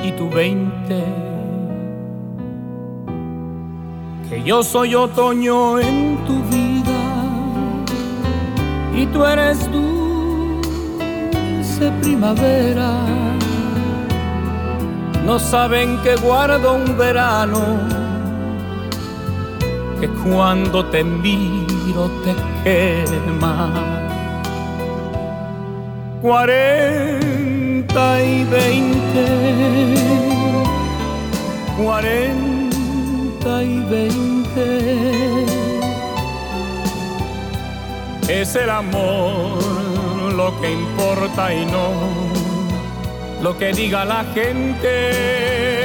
Speaker 5: y tú 20. Que yo soy otoño en tu vida y tú eres dulce primavera. No saben que guardo un verano que cuando te miro te quema cuarenta y veinte, cuarenta y veinte. Es el amor lo que importa y no lo que diga la gente.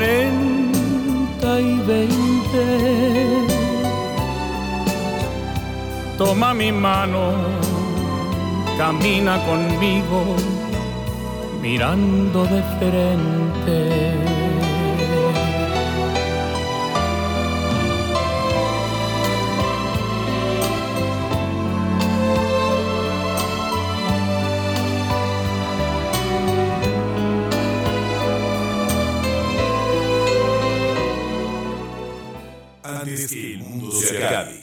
Speaker 5: Cuarenta y veinte. Toma mi mano, camina conmigo, mirando de frente. antes que el mundo se acabe.